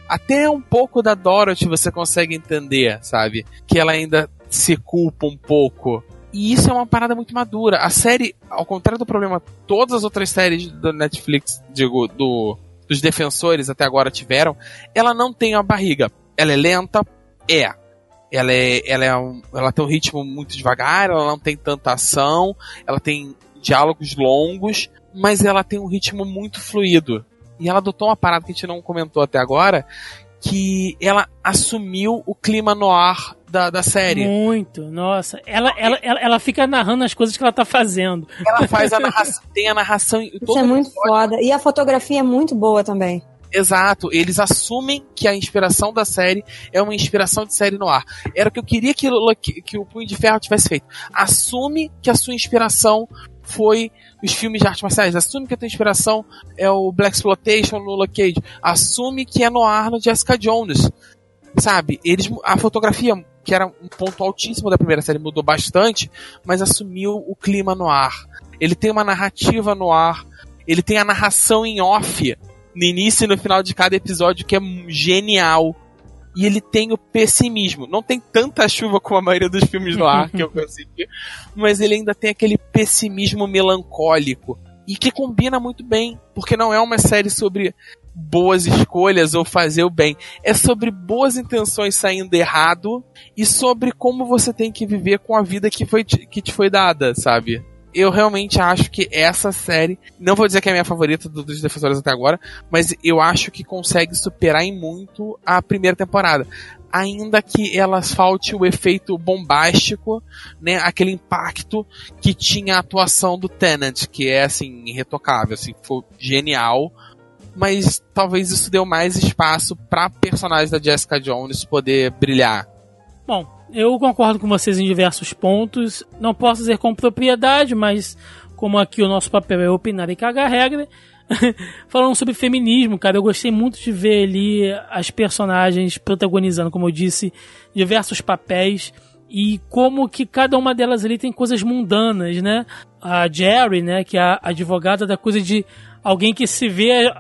até um pouco da Dorothy você consegue entender, sabe? Que ela ainda se culpa um pouco. E isso é uma parada muito madura. A série, ao contrário do problema, todas as outras séries do Netflix, digo, do, dos defensores até agora tiveram, ela não tem uma barriga. Ela é lenta? É. Ela, é, ela, é um, ela tem um ritmo muito devagar, ela não tem tanta ação, ela tem diálogos longos, mas ela tem um ritmo muito fluido. E ela adotou uma parada que a gente não comentou até agora, que ela assumiu o clima no ar da, da série. Muito, nossa. Ela, ela, ela, ela, fica narrando as coisas que ela tá fazendo. Ela faz a narração, tem a narração. Isso é muito foda. E a fotografia é muito boa também. Exato, eles assumem que a inspiração da série é uma inspiração de série no ar. Era o que eu queria que, que, que o Punho de Ferro tivesse feito. Assume que a sua inspiração foi os filmes de artes marciais. Assume que a tua inspiração é o Black Exploitation Luke Cage. Assume que é no ar no Jessica Jones. Sabe? Eles, a fotografia, que era um ponto altíssimo da primeira série, mudou bastante, mas assumiu o clima no ar. Ele tem uma narrativa no ar. Ele tem a narração em off no início e no final de cada episódio que é genial e ele tem o pessimismo. Não tem tanta chuva como a maioria dos filmes no ar que eu consegui, mas ele ainda tem aquele pessimismo melancólico e que combina muito bem, porque não é uma série sobre boas escolhas ou fazer o bem, é sobre boas intenções saindo errado e sobre como você tem que viver com a vida que foi que te foi dada, sabe? Eu realmente acho que essa série, não vou dizer que é a minha favorita dos defensores até agora, mas eu acho que consegue superar em muito a primeira temporada. Ainda que elas falte o efeito bombástico, né, aquele impacto que tinha a atuação do Tennant, que é assim, irretocável, assim, foi genial, mas talvez isso deu mais espaço para personagem da Jessica Jones poder brilhar. Bom, eu concordo com vocês em diversos pontos. Não posso dizer com propriedade, mas como aqui o nosso papel é opinar e cagar regra. Falando sobre feminismo, cara, eu gostei muito de ver ali as personagens protagonizando, como eu disse, diversos papéis e como que cada uma delas ali tem coisas mundanas, né? A Jerry, né, que é a advogada da coisa de alguém que se vê,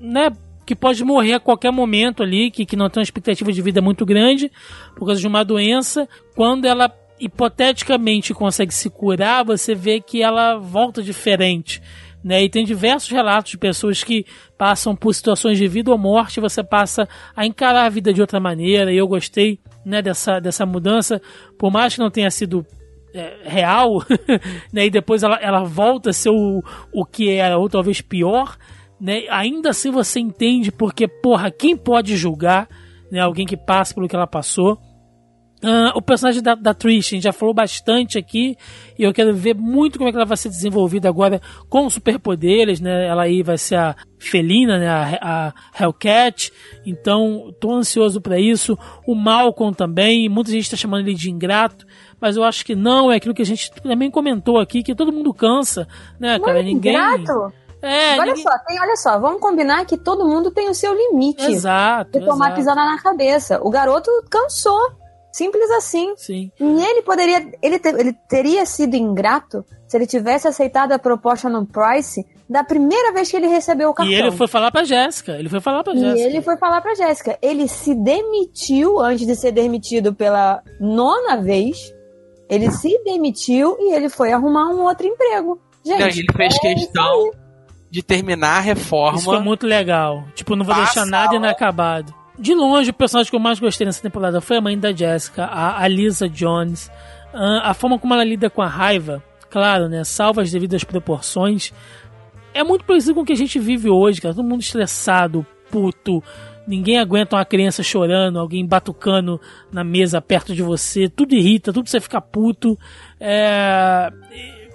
né, que pode morrer a qualquer momento ali, que, que não tem uma expectativa de vida muito grande por causa de uma doença. Quando ela hipoteticamente consegue se curar, você vê que ela volta diferente. Né? E tem diversos relatos de pessoas que passam por situações de vida ou morte, você passa a encarar a vida de outra maneira. E eu gostei né, dessa, dessa mudança, por mais que não tenha sido é, real, né? e depois ela, ela volta a ser o, o que era, ou talvez pior né? Ainda assim você entende porque, porra, quem pode julgar né, alguém que passa pelo que ela passou? Uh, o personagem da, da Trish, a gente já falou bastante aqui, e eu quero ver muito como é que ela vai ser desenvolvida agora com superpoderes, né? Ela aí vai ser a felina, né? A, a Hellcat, então tô ansioso para isso. O Malcolm também, muita gente está chamando ele de ingrato, mas eu acho que não, é aquilo que a gente também comentou aqui, que todo mundo cansa, né, cara? Ninguém. Ingrato? É, olha ninguém... só, tem, olha só, vamos combinar que todo mundo tem o seu limite. Exato. De tomar exato. pisada na cabeça. O garoto cansou. Simples assim. Sim. E ele poderia. Ele, te, ele teria sido ingrato se ele tivesse aceitado a proposta no Price da primeira vez que ele recebeu o cartão. E ele foi falar pra Jéssica. Ele foi falar pra Jéssica. E ele foi falar pra Jéssica. Ele se demitiu antes de ser demitido pela nona vez. Ele se demitiu e ele foi arrumar um outro emprego. Gente, ele fez é questão de terminar a reforma. Isso foi muito legal. Tipo, não vou deixar nada inacabado. De longe, o personagem que eu mais gostei nessa temporada foi a mãe da Jessica, a, a Lisa Jones. Uh, a forma como ela lida com a raiva, claro, né, salva as devidas proporções. É muito parecido com o que a gente vive hoje, cara. Todo mundo estressado, puto, ninguém aguenta uma criança chorando, alguém batucando na mesa perto de você, tudo irrita, tudo você fica puto. É...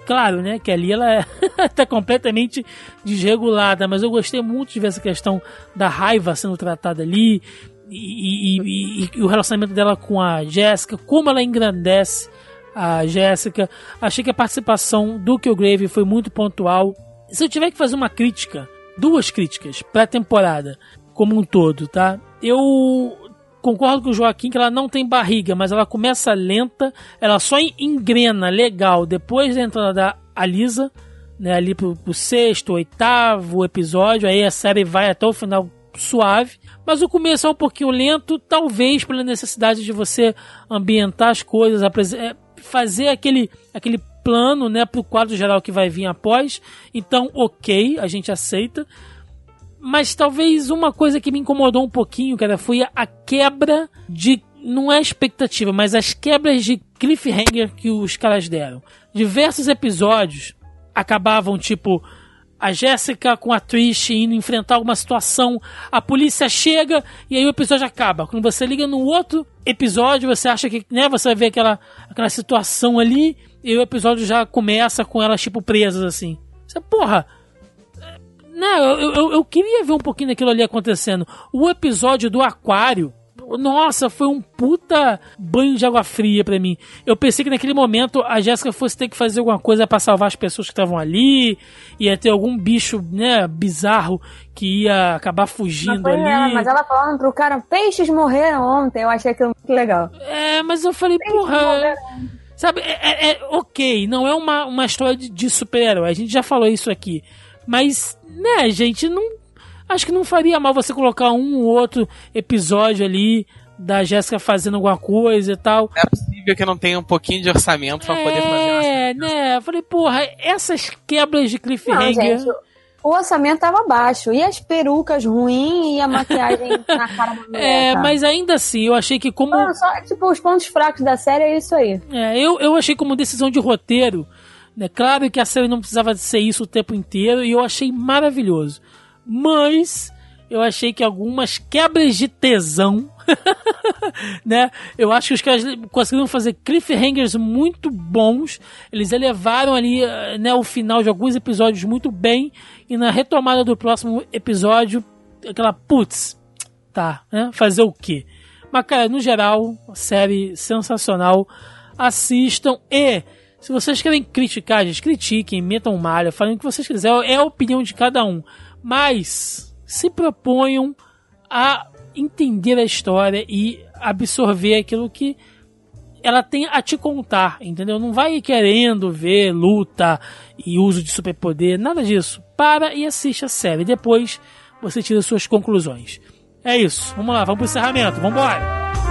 Claro, né, que ali ela é tá completamente desregulada, mas eu gostei muito de ver essa questão da raiva sendo tratada ali e, e, e, e o relacionamento dela com a Jéssica, como ela engrandece a Jéssica. Achei que a participação do Killgrave foi muito pontual. Se eu tiver que fazer uma crítica, duas críticas para temporada como um todo, tá? Eu concordo com o Joaquim que ela não tem barriga, mas ela começa lenta, ela só engrena legal depois da entrada da Alisa, né, ali pro, pro sexto, oitavo episódio, aí a série vai até o final suave, mas o começo é um pouquinho lento, talvez pela necessidade de você ambientar as coisas, é, fazer aquele, aquele plano, né, pro quadro geral que vai vir após. Então, ok, a gente aceita. Mas talvez uma coisa que me incomodou um pouquinho, cara, foi a quebra de. Não é expectativa, mas as quebras de cliffhanger que os caras deram. Diversos episódios acabavam, tipo, a Jéssica com a Trish indo enfrentar alguma situação, a polícia chega e aí o episódio acaba. Quando você liga no outro episódio, você acha que, né, você vai ver aquela, aquela situação ali e o episódio já começa com elas, tipo, presas assim. Você, porra, não, eu, eu, eu queria ver um pouquinho daquilo ali acontecendo. O episódio do Aquário, nossa, foi um puta banho de água fria para mim. Eu pensei que naquele momento a Jéssica fosse ter que fazer alguma coisa para salvar as pessoas que estavam ali, ia ter algum bicho, né, bizarro que ia acabar fugindo mas ali. Ela, mas ela falando pro cara, peixes morreram ontem, eu achei aquilo muito legal. É, mas eu falei, peixes porra. Morreram. Sabe, é, é, é, ok, não é uma, uma história de, de super-herói, a gente já falou isso aqui. Mas, né, gente, não. Acho que não faria mal você colocar um ou outro episódio ali da Jéssica fazendo alguma coisa e tal. É possível que não tenha um pouquinho de orçamento para é, poder fazer É, né? Eu falei, porra, essas quebras de cliffhanger. Não, gente, o orçamento tava baixo. E as perucas ruins e a maquiagem na cara da mulher. É, tá? mas ainda assim, eu achei que como. Não, só, tipo, os pontos fracos da série é isso aí. É, eu, eu achei como decisão de roteiro é claro que a série não precisava ser isso o tempo inteiro e eu achei maravilhoso. Mas eu achei que algumas quebras de tesão, né? Eu acho que os caras conseguiram fazer cliffhangers muito bons. Eles elevaram ali, eh, né, o final de alguns episódios muito bem e na retomada do próximo episódio, aquela putz, tá, né? Fazer o quê? Mas cara, no geral, série sensacional. Assistam e se vocês querem criticar, gente, critiquem, metam malha, falem o que vocês quiserem. É a opinião de cada um. Mas se proponham a entender a história e absorver aquilo que ela tem a te contar, entendeu? Não vai querendo ver luta e uso de superpoder, nada disso. Para e assiste a série. Depois você tira suas conclusões. É isso. Vamos lá, vamos pro encerramento. Vamos embora.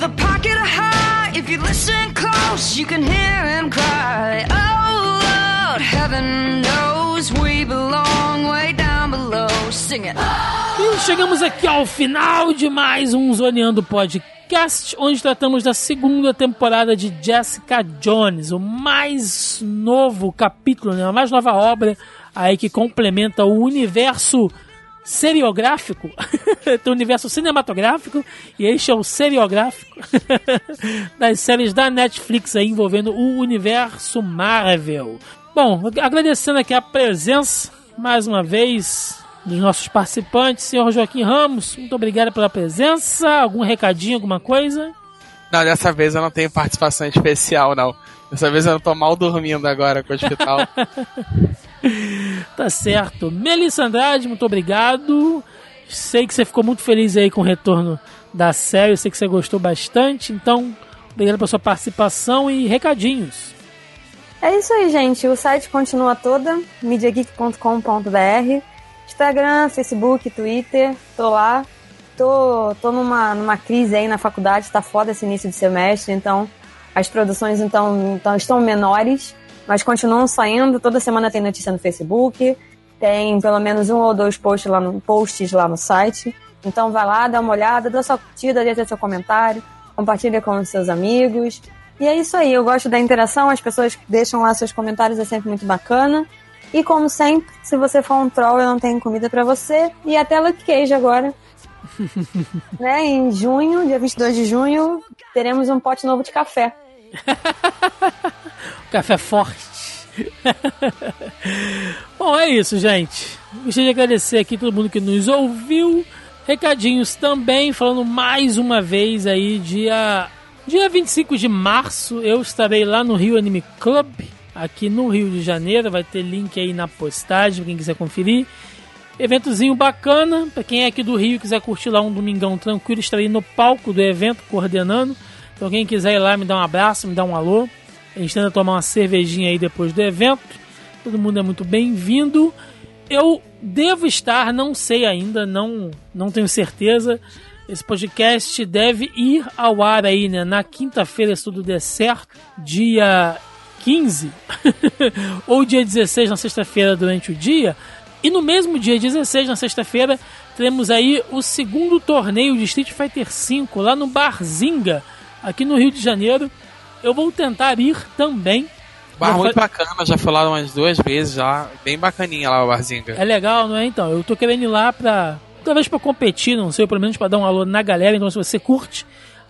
With a pocket of heart. If you listen close, you can hear him cry. Oh Lord, heaven knows we belong way down below. Sing it. E chegamos aqui ao final de mais um Zoneando Podcast, onde tratamos da segunda temporada de Jessica Jones, o mais novo capítulo, né, a mais nova obra aí que complementa o universo seriográfico, do universo cinematográfico, e este é o seriográfico das séries da Netflix aí envolvendo o universo Marvel. Bom, agradecendo aqui a presença, mais uma vez, dos nossos participantes, senhor Joaquim Ramos, muito obrigado pela presença. Algum recadinho, alguma coisa? Não, dessa vez eu não tenho participação especial, não. Dessa vez eu tô mal dormindo agora com o hospital. tá certo. Melissa Andrade, muito obrigado. Sei que você ficou muito feliz aí com o retorno da série, sei que você gostou bastante, então obrigado pela sua participação e recadinhos. É isso aí, gente. O site continua toda, mediageek.com.br. Instagram, Facebook, Twitter, tô lá. Tô, tô numa, numa crise aí na faculdade, tá foda esse início de semestre, então as produções então, então estão menores mas continuam saindo. Toda semana tem notícia no Facebook, tem pelo menos um ou dois posts lá no, posts lá no site. Então vai lá, dá uma olhada, dá sua curtida, deixa seu comentário, compartilha com os seus amigos. E é isso aí, eu gosto da interação, as pessoas deixam lá seus comentários, é sempre muito bacana. E como sempre, se você for um troll, eu não tenho comida para você. E até Luke Cage agora. né? Em junho, dia 22 de junho, teremos um pote novo de café. café forte. Bom, é isso, gente. Gostaria de agradecer aqui todo mundo que nos ouviu. Recadinhos também, falando mais uma vez aí, dia, dia 25 de março, eu estarei lá no Rio Anime Club, aqui no Rio de Janeiro. Vai ter link aí na postagem, quem quiser conferir. Eventozinho bacana, para quem é aqui do Rio e quiser curtir lá um domingão tranquilo, estarei no palco do evento coordenando. Então quem quiser ir lá me dar um abraço, me dar um alô. A gente tenta tomar uma cervejinha aí depois do evento. Todo mundo é muito bem-vindo. Eu devo estar, não sei ainda, não, não tenho certeza. Esse podcast deve ir ao ar aí, né? Na quinta-feira, se tudo der certo, dia 15 ou dia 16 na sexta-feira durante o dia. E no mesmo dia 16, na sexta-feira, teremos aí o segundo torneio de Street Fighter V lá no Barzinga, aqui no Rio de Janeiro. Eu vou tentar ir também. Bar muito bacana, já fui lá umas duas vezes já. Bem bacaninha lá o Barzinga. É legal, não é? Então, eu tô querendo ir lá pra. Talvez pra competir, não sei, pelo menos pra dar um alô na galera. Então, se você curte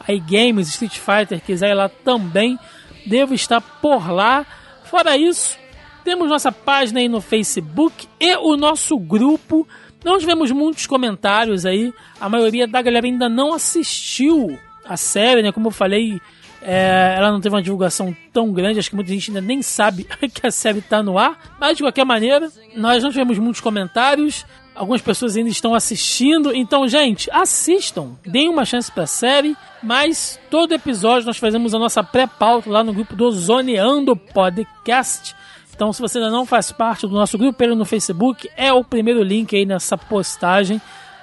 aí games, Street Fighter, quiser ir lá também, devo estar por lá. Fora isso, temos nossa página aí no Facebook e o nosso grupo. Não tivemos muitos comentários aí. A maioria da galera ainda não assistiu a série, né? Como eu falei, é, ela não teve uma divulgação tão grande, acho que muita gente ainda nem sabe que a série está no ar. Mas de qualquer maneira, nós não tivemos muitos comentários. Algumas pessoas ainda estão assistindo. Então, gente, assistam. Deem uma chance para a série. Mas todo episódio nós fazemos a nossa pré-pauta lá no grupo do Zoneando Podcast. Então, se você ainda não faz parte do nosso grupo, no Facebook é o primeiro link aí nessa postagem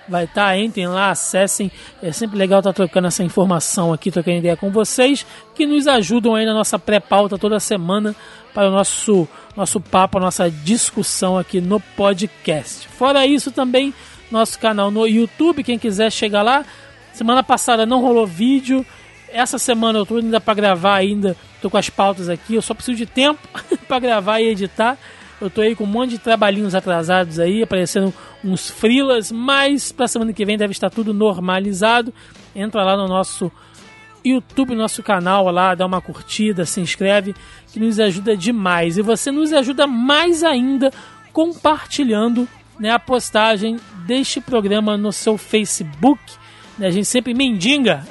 vai estar, tá, entrem lá, acessem. É sempre legal estar tá trocando essa informação aqui, trocando ideia com vocês, que nos ajudam aí na nossa pré-pauta toda semana para o nosso, nosso papo, a nossa discussão aqui no podcast. Fora isso, também nosso canal no YouTube, quem quiser chegar lá. Semana passada não rolou vídeo. Essa semana eu estou ainda para gravar ainda, tô com as pautas aqui, eu só preciso de tempo para gravar e editar. Eu tô aí com um monte de trabalhinhos atrasados aí, aparecendo uns frilas, mas pra semana que vem deve estar tudo normalizado. Entra lá no nosso YouTube, nosso canal lá, dá uma curtida, se inscreve, que nos ajuda demais. E você nos ajuda mais ainda compartilhando né, a postagem deste programa no seu Facebook. Né, a gente sempre mendiga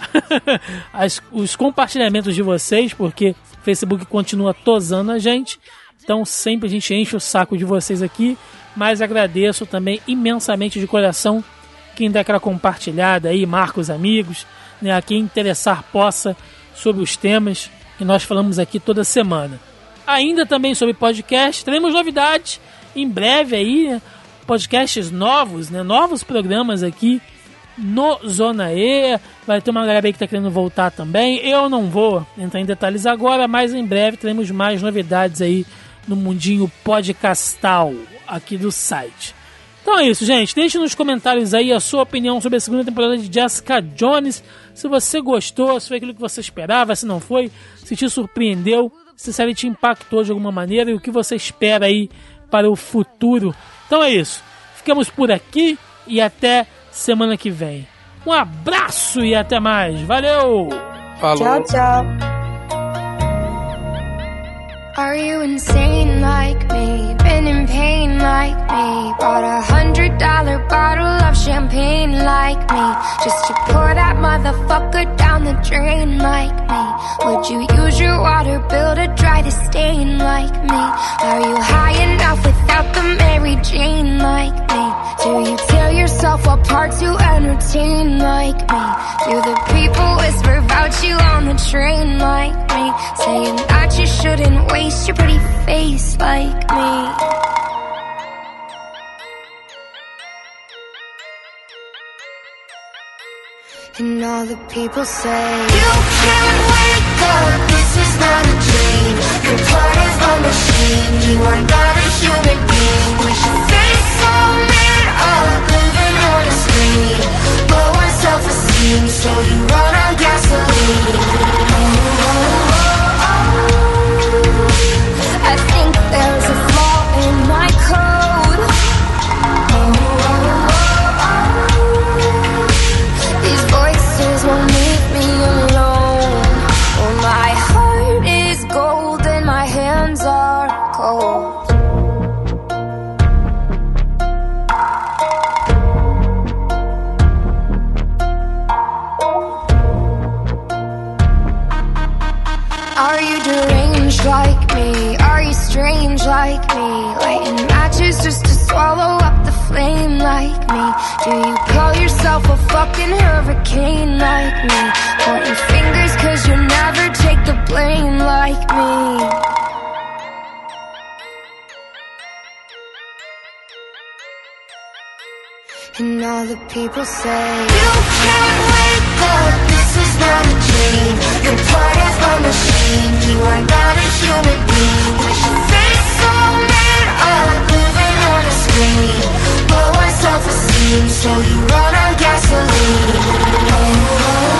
os compartilhamentos de vocês, porque o Facebook continua tosando a gente. Então sempre a gente enche o saco de vocês aqui, mas agradeço também imensamente de coração quem der aquela compartilhada aí, marca os amigos, né, a quem interessar possa sobre os temas que nós falamos aqui toda semana. Ainda também sobre podcast, teremos novidades em breve aí, né, podcasts novos, né, novos programas aqui no Zona E. Vai ter uma galera aí que está querendo voltar também. Eu não vou entrar em detalhes agora, mas em breve teremos mais novidades aí no mundinho podcastal aqui do site. Então é isso, gente. Deixe nos comentários aí a sua opinião sobre a segunda temporada de Jessica Jones. Se você gostou, se foi aquilo que você esperava, se não foi, se te surpreendeu, se a série te impactou de alguma maneira e o que você espera aí para o futuro. Então é isso. Ficamos por aqui e até semana que vem. Um abraço e até mais. Valeu! Falou. Tchau, tchau. Are you insane like me? Been in pain like me? Bought a hundred dollar bottle of champagne like me? Just to pour that motherfucker down the drain like me? Would you use your water bill to dry the stain like me? Are you high enough without the Mary Jane like me? Do you tear yourself apart to entertain like me? Do the people whisper about you on the train like me? Saying that you shouldn't wait waste your pretty face like me. And all the people say You can't wake up, this is not a dream Your part is a machine. You are not a human being. With your face so mean, up, living on a screen. Low on self-esteem, so you run on gasoline. Swallow up the flame like me? Do you call yourself a fucking hurricane like me? Pointing fingers cause you never take the blame like me. And all the people say You can't wake up, this is not a dream You're part of a machine, you are not a human being face on screen me Lower self-esteem, so you run on gasoline oh, oh.